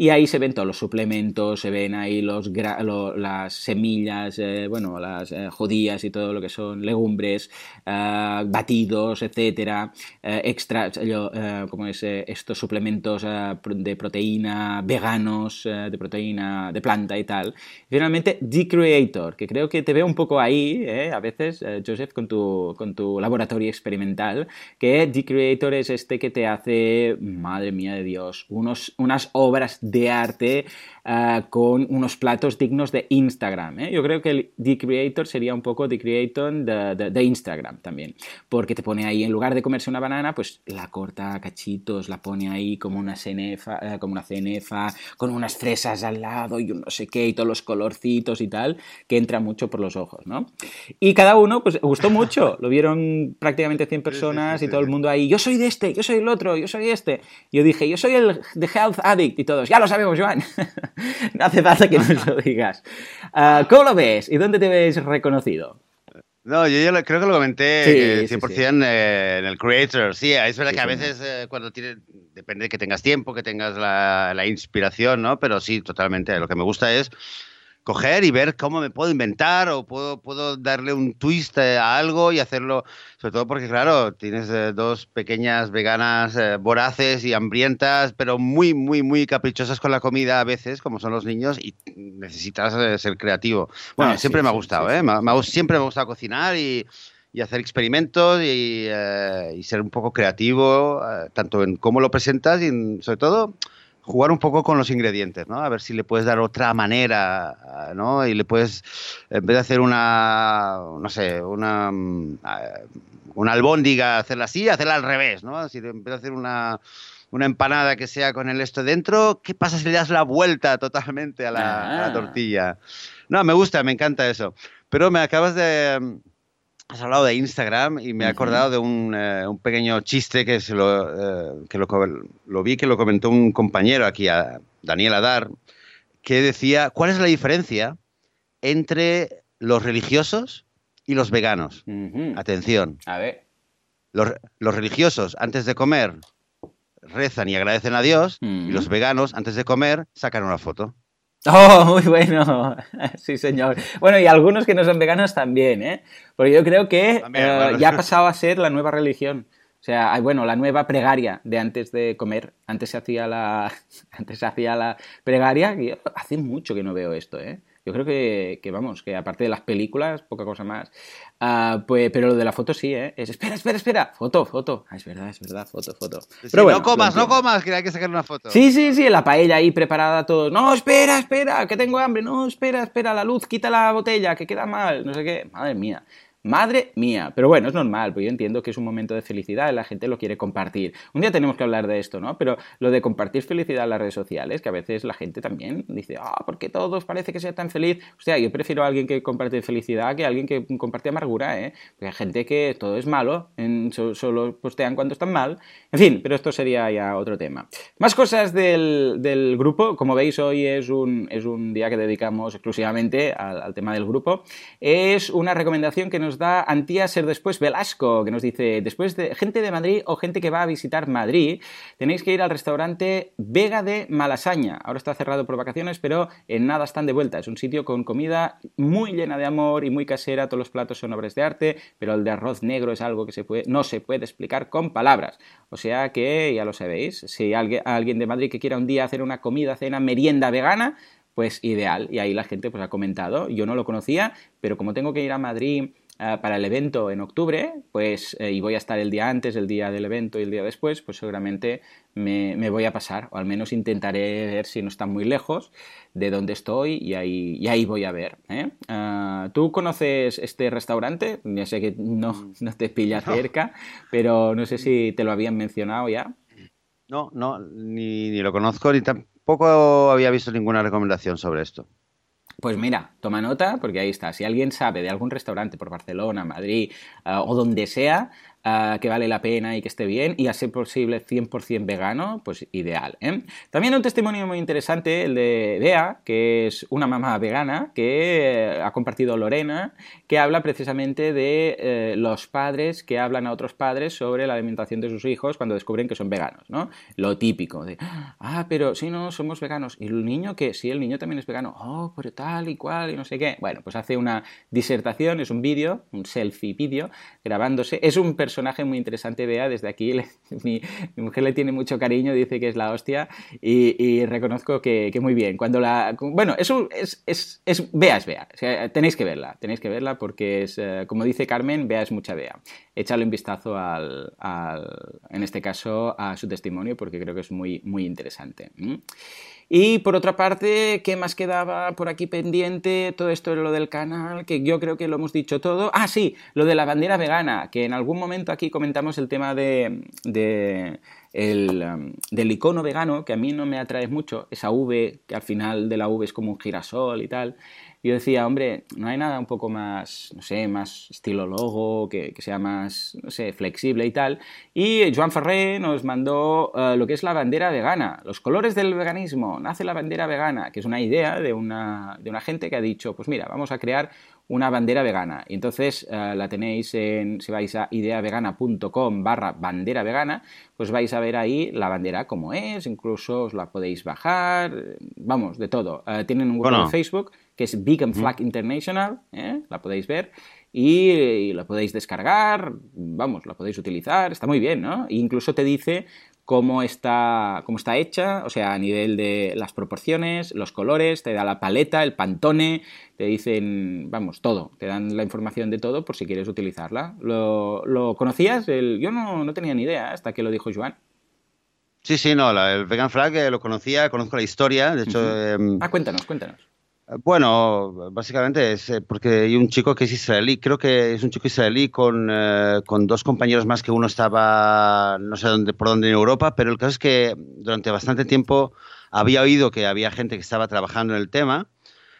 Y ahí se ven todos los suplementos, se ven ahí los las semillas, eh, bueno, las eh, judías y todo lo que son legumbres, eh, batidos, etcétera, extra, como es estos suplementos de proteína veganos, de proteína de planta y tal. finalmente, The Creator, que creo que te veo un poco ahí, a veces, Joseph, con tu, con tu laboratorio experimental, que The Creator es este que te hace, madre mía de Dios, unos, unas obras de arte uh, con unos platos dignos de Instagram. ¿eh? Yo creo que el The Creator sería un poco The Creator de, de, de, Instagram también, porque te pone ahí, en lugar de comerse una banana, pues la corta a cachitos, la pone ahí como una cenefa, uh, como una cenefa, con unas fresas al lado y un no sé qué, y todos los colorcitos y tal, que entra mucho por los ojos, ¿no? Y cada uno, pues gustó mucho, lo vieron prácticamente 100 personas sí, sí, sí, y todo el mundo ahí, yo soy de este, yo soy el otro, yo soy este. Yo dije, yo soy el The Health Addict y todos, ya lo sabemos, Joan. no hace falta que nos lo digas. Uh, ¿Cómo lo ves? ¿Y dónde te ves reconocido? No, yo creo que lo comenté sí, 100% sí, sí. Eh, en el Creator. Sí, es verdad que a veces eh, cuando tienes, depende de que tengas tiempo, que tengas la, la, inspiración, ¿no? Pero sí, totalmente. Lo que me gusta es coger y ver cómo me puedo inventar o puedo, puedo darle un twist eh, a algo y hacerlo, sobre todo porque, claro, tienes eh, dos pequeñas veganas eh, voraces y hambrientas, pero muy, muy, muy caprichosas con la comida a veces, como son los niños, y necesitas eh, ser creativo. Bueno, ah, siempre sí, me ha gustado, sí, ¿eh? Me, me, siempre me ha gustado cocinar y, y hacer experimentos y, y, ser un poco creativo, tanto en cómo lo presentas y en, sobre todo jugar un poco con los ingredientes, ¿no? A ver si le puedes dar otra manera, ¿no? Y le puedes, en vez de hacer una, no sé, una, una albóndiga, hacerla así, hacerla al revés, ¿no? Si en vez de hacer una, una empanada que sea con el esto dentro, ¿qué pasa si le das la vuelta totalmente a la, ah. a la tortilla? No, me gusta, me encanta eso. Pero me acabas de, has hablado de Instagram y me he acordado de un, eh, un, pequeño chiste que, se lo, eh, que lo, lo, vi que lo comentó un compañero aquí, a Daniel Adar, que decía, ¿cuál es la diferencia entre los religiosos y los veganos? Uh -huh. Atención. A ver. Los, los, religiosos, antes de comer, rezan y agradecen a Dios, uh -huh. y los veganos, antes de comer, sacan una foto. Oh, muy bueno. Sí, señor. Bueno, y algunos que no son veganos también, ¿eh? Porque yo creo que también, eh, bueno. ya ha pasado a ser la nueva religión. O sea, bueno, la nueva pregaria de antes de comer. Antes se hacía la, antes se hacía la pregaria. Y hace mucho que no veo esto, ¿eh? Yo creo que, que, vamos, que aparte de las películas, poca cosa más. Uh, pues, pero lo de la foto sí, ¿eh? Es, espera, espera, espera. Foto, foto. Ah, es verdad, es verdad, foto, foto. Sí, pero bueno, no comas, no comas, que hay que sacar una foto. Sí, sí, sí, la paella ahí preparada, todo. No, espera, espera, que tengo hambre. No, espera, espera, la luz, quita la botella, que queda mal. No sé qué. Madre mía. Madre mía, pero bueno, es normal, porque yo entiendo que es un momento de felicidad la gente lo quiere compartir. Un día tenemos que hablar de esto, ¿no? Pero lo de compartir felicidad en las redes sociales, que a veces la gente también dice, ah, ¿por qué todos parece que sea tan feliz? O sea, yo prefiero a alguien que comparte felicidad que a alguien que comparte amargura, ¿eh? Porque hay gente que todo es malo, solo postean cuando están mal. En fin, pero esto sería ya otro tema. Más cosas del, del grupo, como veis, hoy es un, es un día que dedicamos exclusivamente al, al tema del grupo. Es una recomendación que nos nos da Antía Ser Después Velasco, que nos dice, después de gente de Madrid o gente que va a visitar Madrid, tenéis que ir al restaurante Vega de Malasaña. Ahora está cerrado por vacaciones, pero en nada están de vuelta. Es un sitio con comida muy llena de amor y muy casera. Todos los platos son obras de arte, pero el de arroz negro es algo que se puede, no se puede explicar con palabras. O sea que, ya lo sabéis, si alguien, alguien de Madrid que quiera un día hacer una comida, cena, merienda vegana, pues ideal. Y ahí la gente pues ha comentado, yo no lo conocía, pero como tengo que ir a Madrid eh, para el evento en octubre, pues, eh, y voy a estar el día antes, el día del evento y el día después, pues seguramente me, voy a pasar, o al menos intentaré ver si no está muy lejos de donde estoy y ahí, y ahí voy a ver. ¿eh? Ah, ¿Tú conoces este restaurante? Ya sé que no, mm. no te pilla cerca, pero no sé si te lo habían mencionado ya. No, no, ni, ni lo conozco, ni tampoco había visto ninguna recomendación sobre esto. Pues mira, toma nota porque ahí está. Si alguien sabe de algún restaurante por Barcelona, Madrid ah, o donde sea, Que vale la pena y que esté bien y a ser posible 100% vegano, pues ideal. ¿eh? También un testimonio muy interesante, el de Bea, que es una mamá vegana que ha compartido Lorena, que habla precisamente de eh, los padres que hablan a otros padres sobre la alimentación de sus hijos cuando descubren que son veganos, ¿no? Lo típico de, ah, pero si no, somos veganos. ¿Y el niño que Sí, el niño también es vegano. Oh, pero tal y cual y no sé qué. Bueno, pues hace una disertación, es un vídeo, un selfie vídeo, grabándose. Es un muy interesante, Bea, desde aquí mi, mujer le tiene mucho cariño, dice que es la hostia y, reconozco que, muy bien. Cuando la... Bueno, eso es, es, es Bea es Bea, tenéis que verla, tenéis que verla porque es, eh, como dice Carmen, Bea es mucha Bea. Échale un vistazo al, en este caso, a su testimonio porque creo que es muy, muy interesante. Y por otra parte, ¿qué más quedaba por aquí pendiente? Todo esto de lo del canal, que yo creo que lo hemos dicho todo. Ah, sí, lo de la bandera vegana, que en algún momento aquí comentamos el tema de, um, del icono vegano, que a mí no me atrae mucho, esa V, que al final de la V es como un girasol y tal yo decía, hombre, no hay nada un poco más, no sé, más estilo logo, que, sea más, no sé, flexible y tal. Y Joan Ferré nos mandó eh, lo que es la bandera vegana, los colores del veganismo, nace la bandera vegana, que es una idea de una, de una gente que ha dicho, pues mira, vamos a crear una bandera vegana. Y entonces eh, la tenéis en, si vais a ideavegana.com barra bandera vegana, pues vais a ver ahí la bandera como es, incluso os la podéis bajar, vamos, de todo. Eh, tienen un grupo de Facebook que es Vegan Flag International, ¿eh? la podéis ver, y, la podéis descargar, vamos, la podéis utilizar, está muy bien, ¿no? E incluso te dice cómo está, cómo está hecha, o sea, a nivel de las proporciones, los colores, te da la paleta, el pantone, te dicen, vamos, todo, te dan la información de todo por si quieres utilizarla. ¿Lo, conocías? yo no, no, tenía ni idea hasta que lo dijo Joan. Sí, sí, no, el Vegan Flag eh, lo conocía, conozco la historia, de hecho... Em, ah, cuéntanos, cuéntanos. Bueno, básicamente es eh, porque hay un chico que es israelí, creo que es un chico israelí con, eh, con, dos compañeros más que uno estaba, no sé dónde, por dónde en Europa, pero el caso es que durante bastante tiempo había oído que había gente que estaba trabajando en el tema.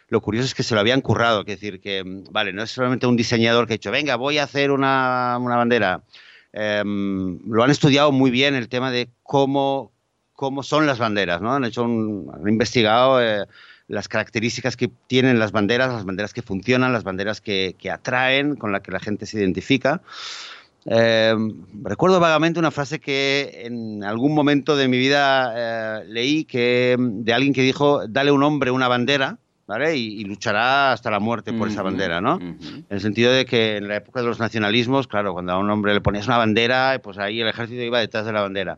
Lo curioso es que se lo habían currado, es decir, que, vale, no es solamente un diseñador que ha dicho, venga, voy a hacer una, una bandera. Em, lo han estudiado muy bien el tema de cómo, cómo son las banderas, ¿no? Han hecho un, han investigado... Eh, las características que tienen las banderas, las banderas que funcionan, las banderas que, atraen, con las que la gente se identifica. Eh, recuerdo vagamente una frase que en algún momento de mi vida eh, leí que de alguien que dijo, dale un hombre una bandera, ¿vale? Y, luchará hasta la muerte por esa bandera, ¿no? En el sentido de que en la época de los nacionalismos, claro, cuando a un hombre le ponías una bandera, pues ahí el ejército iba detrás de la bandera.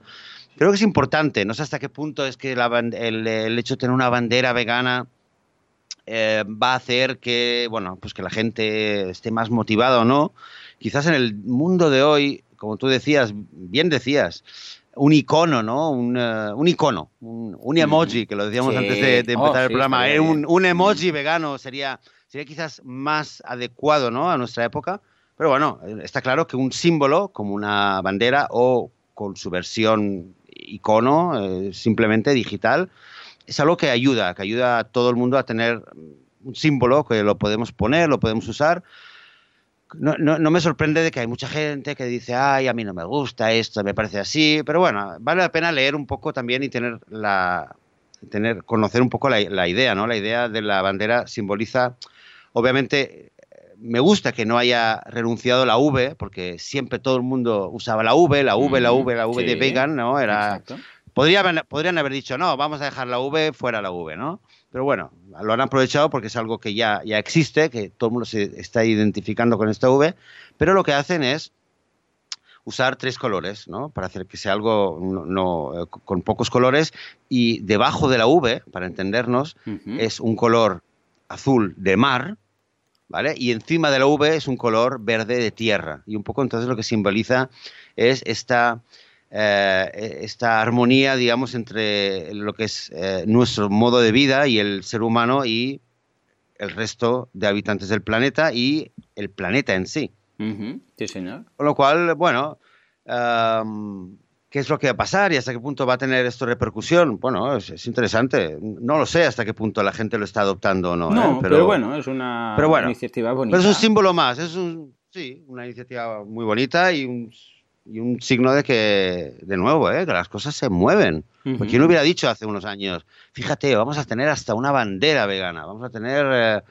Creo que es importante, no sé hasta qué punto es que el, hecho de tener una bandera vegana eh, va a hacer que, bueno, pues que la gente esté más motivada o no. Quizás en el mundo de hoy, como tú decías, bien decías, un icono, ¿no? Un, eh, un icono, un, emoji, que lo decíamos antes de, empezar oh, el programa. Eh, un, emoji vegano sería, sería quizás más adecuado, ¿no? A nuestra época. Pero bueno, está claro que un símbolo como una bandera o con su versión icono, eh, simplemente digital, es algo que ayuda, que ayuda a todo el mundo a tener un símbolo que lo podemos poner, lo podemos usar. No, no, me sorprende de que hay mucha gente que dice, ay, a mí no me gusta esto, me parece así, pero bueno, vale la pena leer un poco también y tener la, tener, conocer un poco la idea, ¿no? La idea de la bandera simboliza, obviamente, me gusta que no haya renunciado la V, porque siempre todo el mundo usaba la V, la V, la V, la V de vegan, ¿no? Era, podrían, podrían haber dicho, no, vamos a dejar la V fuera la V, ¿no? Pero bueno, lo han aprovechado porque es algo que ya, ya existe, que todo el mundo se está identificando con esta V, pero lo que hacen es usar tres colores, ¿no? Para hacer que sea algo no, con pocos colores y debajo de la V, para entendernos, es un color azul de mar, ¿vale? Y encima de la V es un color verde de tierra. Y un poco entonces lo que simboliza es esta, eh, esta armonía, digamos, entre lo que es eh, nuestro modo de vida y el ser humano y el resto de habitantes del planeta y el planeta en sí. Sí, señor. Con lo cual, bueno, ¿qué es lo que va a pasar y hasta qué punto va a tener esto repercusión? Bueno, es, interesante. No lo sé hasta qué punto la gente lo está adoptando o no. No, ¿eh? pero, bueno, es una iniciativa bonita. Pero es un símbolo más, es un, sí, una iniciativa muy bonita y un, y un signo de que, de nuevo, ¿eh? que las cosas se mueven. Uh ¿Quién hubiera dicho hace unos años? Fíjate, vamos a tener hasta una bandera vegana, vamos a tener... Eh,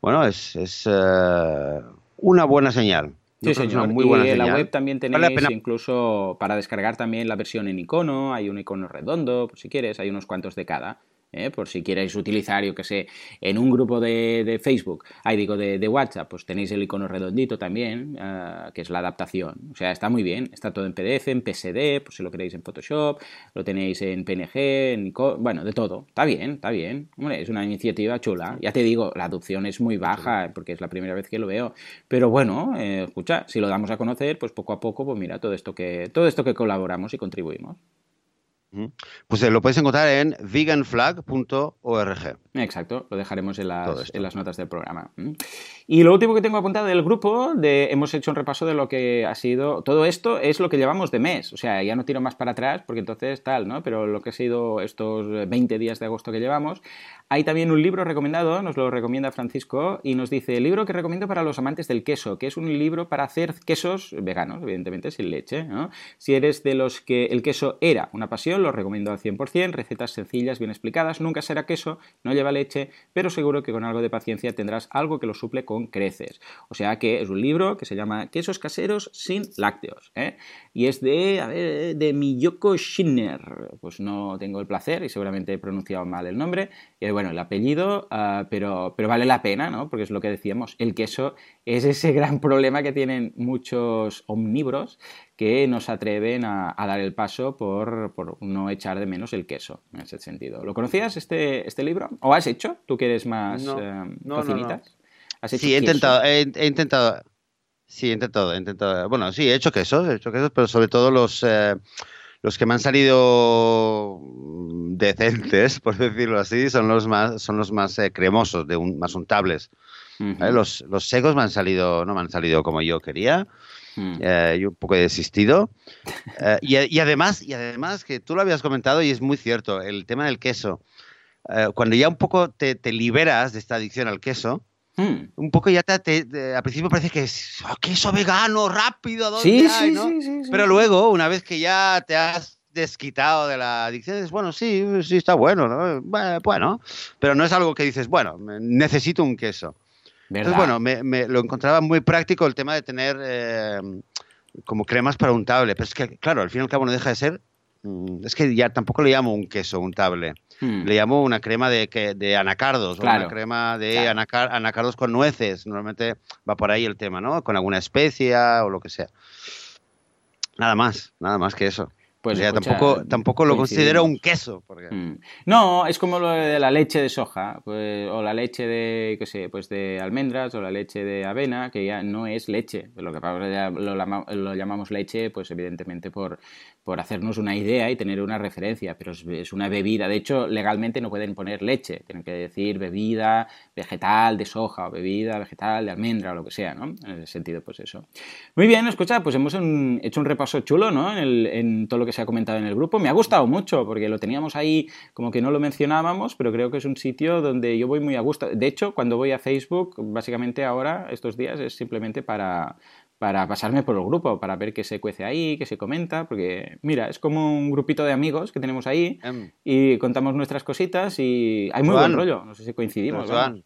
bueno, es, es eh, una buena señal. Sí, señor. Muy buena y en la web también tenéis incluso para descargar también la versión en icono, hay un icono redondo, por si quieres, hay unos cuantos de cada. ¿Eh? por si queréis utilizar, yo que sé, en un grupo de, Facebook, ahí digo de, WhatsApp, pues tenéis el icono redondito también, ah, que es la adaptación. O sea, está muy bien, está todo en PDF, en PSD, por si lo queréis en Photoshop, lo tenéis en PNG, en bueno, de todo. Está bien, está bien. Hombre, es una iniciativa chula. Ya te digo, la adopción es muy baja, porque es la primera vez que lo veo. Pero bueno, eh, escucha, si lo damos a conocer, pues poco a poco, pues mira, todo esto que, todo esto que colaboramos y contribuimos. Pues eh, lo podéis encontrar en veganflag.org. Exacto, lo dejaremos en las, en las, notas del programa. Y lo último que tengo apuntado del grupo, de, hemos hecho un repaso de lo que ha sido. Todo esto es lo que llevamos de mes. O sea, ya no tiro más para atrás porque entonces tal, ¿no? Pero lo que ha sido estos 20 días de agosto que llevamos. Hay también un libro recomendado, nos lo recomienda Francisco, y nos dice: el libro que recomiendo para los amantes del queso, que es un libro para hacer quesos veganos, evidentemente, sin leche. ¿no? Si eres de los que el queso era una pasión, lo recomiendo al 100%. Recetas sencillas, bien explicadas. Nunca será queso, no lleva leche, pero seguro que con algo de paciencia tendrás algo que lo suple con creces. O sea que es un libro que se llama Quesos caseros sin lácteos. ¿eh? Y es de, de Miyoko Schinner. Pues no tengo el placer y seguramente he pronunciado mal el nombre. Y bueno, el apellido, ah, pero, pero vale la pena, ¿no? Porque es lo que decíamos. El queso es ese gran problema que tienen muchos omnívoros que no se atreven a, dar el paso por, no echar de menos el queso, en ese sentido. ¿Lo conocías este, este libro? ¿O has hecho? ¿Tú que eres más no, eh, sí, he intentado, he, intentado, sí, he intentado, he intentado, bueno, sí, he hecho quesos, he hecho quesos, pero sobre todo los, eh, los que me han salido decentes, por decirlo así, son los más, son los más eh, cremosos, de un, más untables. los, los secos me han salido, no me han salido como yo quería. Hmm. Eh, yo un poco he desistido. Eh, y, además, y además, que tú lo habías comentado y es muy cierto, el tema del queso. Eh, cuando ya un poco te, liberas de esta adicción al queso, hmm. un poco ya te, al principio parece que es oh, queso vegano, rápido, ¿dónde sí, hay, sí, Pero luego, una vez que ya te has desquitado de la adicción, dices, bueno, sí, sí está bueno, ¿no? Bueno, pero no es algo que dices, bueno, necesito un queso. Entonces, bueno, me, lo encontraba muy práctico el tema de tener eh, como cremas para untable. Pero es que, claro, al fin y al cabo no deja de ser. Mm, es que ya tampoco le llamo un queso untable. Hmm. Le llamo una crema de, de anacardos o una crema de anacardos con nueces. Normalmente va por ahí el tema, ¿no? Con alguna especia o lo que sea. Nada más, nada más que eso. Pues tampoco, tampoco lo considero un queso. Mm. No, es como lo de la leche de soja, pues, o la leche de, qué sé, pues de almendras, o la leche de avena, que ya no es leche. Lo que pasa lo, lo llamamos leche, pues evidentemente por, por hacernos una idea y tener una referencia, pero es, una bebida. De hecho, legalmente no pueden poner leche, tienen que decir bebida vegetal de soja o bebida vegetal de almendra o lo que sea, ¿no? En ese sentido, pues eso. Muy bien, escucha, pues hemos hecho un repaso chulo, ¿no? En, en, todo lo que se ha comentado en el grupo. Me ha gustado mucho porque lo teníamos ahí como que no lo mencionábamos, pero creo que es un sitio donde yo voy muy a gusto. De hecho, cuando voy a Facebook, básicamente ahora, estos días, es simplemente para para pasarme por el grupo, para ver qué se cuece ahí, qué se comenta, porque mira, es como un grupito de amigos que tenemos ahí em. y contamos nuestras cositas y hay muy buen rollo, no sé si coincidimos. Joan,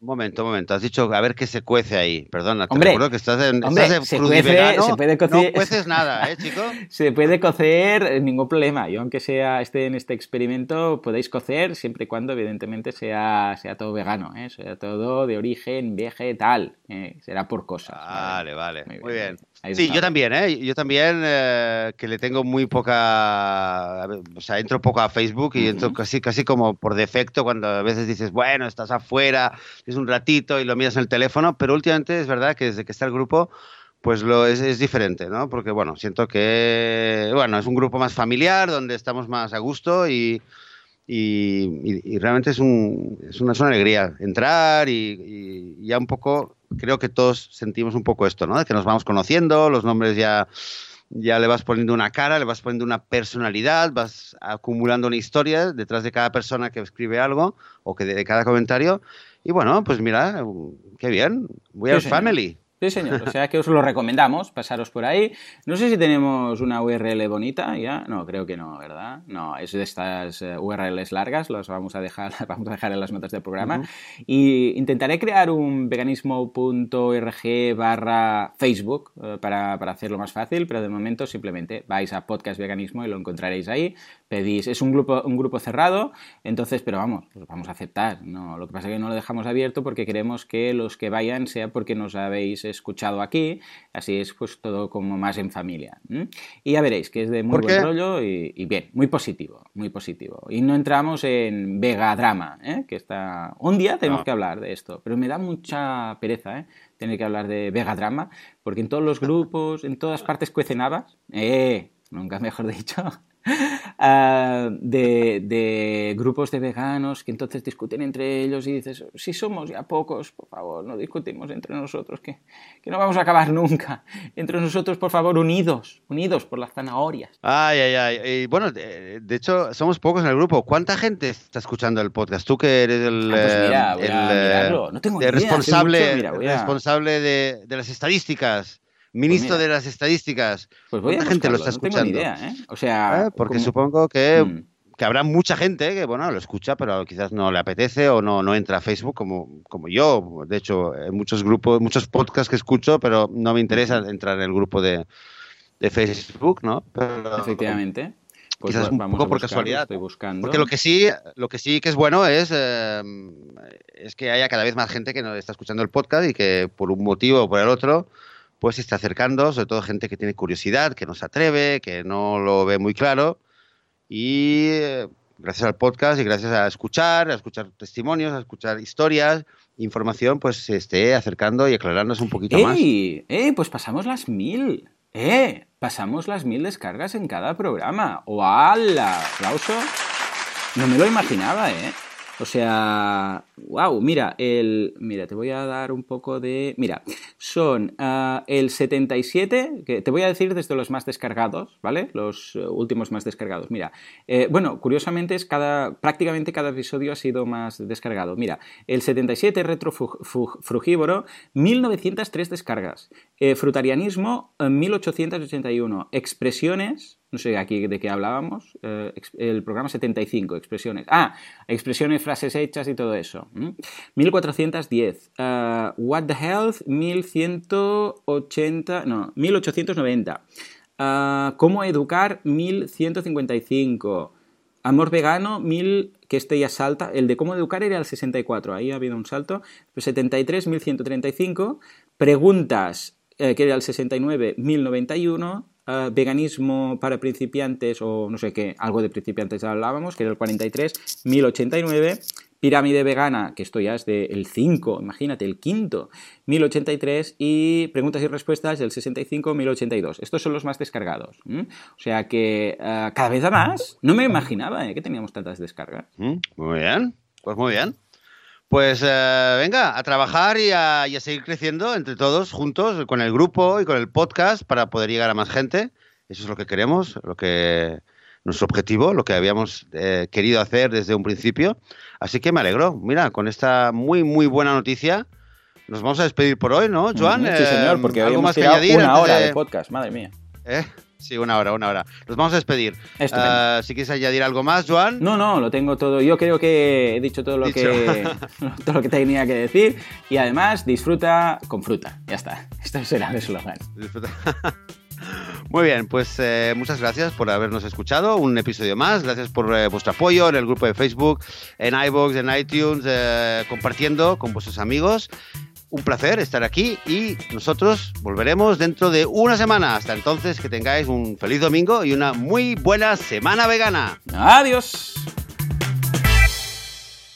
Un momento, un momento. Has dicho a ver qué se cuece ahí. Perdona, te Hombre, recuerdo que estás en, hombre, estás en se cuece- se puede cocer- No cueces nada, ¿eh, chico? Se puede cocer, eh, ningún problema. Yo, aunque sea esté en este experimento, podéis cocer siempre y cuando, evidentemente, sea, sea todo vegano, ¿eh? sea todo de origen vegetal. ¿eh? Será por cosas. Vale, vale. Muy Muy bien. bien. Ahí Sí, está. yo también, ¿eh? Yo también eh, que le tengo muy poca... O sea, entro poco a Facebook y entro casi, casi como por defecto cuando a veces dices, bueno, estás afuera, es un ratito y lo miras en el teléfono, pero últimamente es verdad que desde que está el grupo pues lo es, es diferente, ¿no? Porque, bueno, siento que, bueno, es un grupo más familiar, donde estamos más a gusto y, y, y- y realmente es, un, es, una, es una alegría entrar y ya un poco, creo que todos sentimos un poco esto, ¿no? De que nos vamos conociendo, los nombres ya, ya le vas poniendo una cara, le vas poniendo una personalidad, vas acumulando una historia detrás de cada persona que escribe algo o que de, de cada comentario. Y bueno, pues mira, qué bien. We Sí, are señor. Sí, señor. O sea que os lo recomendamos, pasaros por ahí. No sé si tenemos una URL bonita ya. No, creo que no, ¿verdad? No, es de estas eh, URLs largas, las vamos a dejar, las vamos a dejar en las notas del programa. Y intentaré crear un veganismo.org barra Facebook eh, para, para hacerlo más fácil, pero de momento simplemente vais a Podcast Veganismo y lo encontraréis ahí. Pedís, es un grupo, un grupo cerrado, entonces, pero vamos, pues vamos a aceptar. No, lo que pasa es que no lo dejamos abierto porque queremos que los que vayan sea porque nos habéis escuchado aquí, así es pues todo como más en familia. ¿m? Y ya veréis que es de muy ¿Por buen rollo y, y bien, muy positivo, muy positivo. Y no entramos en vegadrama, ¿eh? que está... Un día tenemos No. que hablar de esto, pero me da mucha pereza, ¿eh? tener que hablar de vegadrama, porque en todos los grupos, en todas partes cuecen habas, eh, nunca mejor dicho, ah, de, de grupos de veganos que entonces discuten entre ellos y dices, si somos ya pocos, por favor, no discutimos entre nosotros, que, que no vamos a acabar nunca. Entre nosotros, por favor, unidos, unidos por las zanahorias. Ay, ay, ay. Y bueno, de, de hecho, somos pocos en el grupo. ¿Cuánta gente está escuchando el podcast? Tú que eres el, responsable, responsable de, de las estadísticas, ministro mira. de las estadísticas. Pues voy a ¿Cuánta gente lo está no tengo ni escuchando? idea, ¿eh? O sea, Eh, Porque como- supongo que, Mm. que habrá mucha gente que, bueno, lo escucha, pero quizás no le apetece o no, no entra a Facebook como, como yo. De hecho, en muchos grupos, muchos podcasts que escucho, pero no me interesa entrar en el grupo de, de Facebook, ¿no? Pero- efectivamente. Pues Quizás va- un vamos poco a por casualidad, Estoy buscando. Porque lo que sí, lo que sí que es bueno es, eh, es que haya cada vez más gente que nos está escuchando el podcast y que por un motivo o por el otro, pues se está acercando, sobre todo gente que tiene curiosidad, que no se atreve, que no lo ve muy claro. Y eh, gracias al podcast y gracias a escuchar, a escuchar testimonios, a escuchar historias, información, pues se esté acercando y aclarándose un poquito más. ¡Eh! Pues pasamos las mil. ¡Eh! Pasamos las mil descargas en cada programa. ¡Hola! ¿Aplauso? No me lo imaginaba, ¿eh? O sea, wow, mira, el, mira, te voy a dar un poco de, mira, son ah, el 77, que te voy a decir desde los más descargados, ¿vale? Los eh, últimos más descargados. Mira, eh, bueno, curiosamente es cada, prácticamente cada episodio ha sido más descargado. Mira, el 77 retro fu- fu- frugívoro, 1903 descargas. Eh, frutarianismo, eh, 1881. Expresiones, no sé aquí de qué hablábamos, eh, el programa 75, expresiones. Ah, expresiones, frases hechas y todo eso. ¿m? 1410. eh, What the Health, 1180, no, 1890. Ah, ¿Cómo educar? 1155. Amor vegano, 1000, que este ya salta. El de cómo educar era el 64, ahí ha habido un salto. Pues 73, 1135. Preguntas, eh, que era el 69, 1091. Eh, veganismo para principiantes, o no sé qué, algo de principiantes hablábamos, que era el 43, 1089. Pirámide vegana, que esto ya es del 5, imagínate, el quinto, 1083. Y preguntas y respuestas del 65, 1082. Estos son los más descargados. O sea que eh, cada vez más. No me imaginaba eh, que teníamos tantas descargas. Mm, Muy bien, pues muy bien. Pues eh, venga, a trabajar y a, y a seguir creciendo entre todos, juntos, con el grupo y con el podcast para poder llegar a más gente. Eso es lo que queremos, lo que nuestro objetivo, lo que habíamos eh, querido hacer desde un principio. Así que me alegro. Mira, con esta muy, muy buena noticia, nos vamos a despedir por hoy, ¿no, Joan? Sí, señor, porque Eh, ¿Algo más que añadir una hora de- de podcast, madre mía. ¿Eh? Sí, una hora, una hora. Nos vamos a despedir. Ah, si quieres añadir algo más, Joan. No, no, lo tengo todo. Yo creo que he dicho todo lo, Dicho. Que, todo lo que tenía que decir. Y además, disfruta con fruta. Ya está. Esto será el eslogan. Disfruta. Muy bien, pues eh, muchas gracias por habernos escuchado. Un episodio más. Gracias por eh, vuestro apoyo en el grupo de Facebook, en iVoox, en iTunes, eh, compartiendo con vuestros amigos. Un placer estar aquí y nosotros volveremos dentro de una semana. Hasta entonces, que tengáis un feliz domingo y una muy buena semana vegana. Adiós.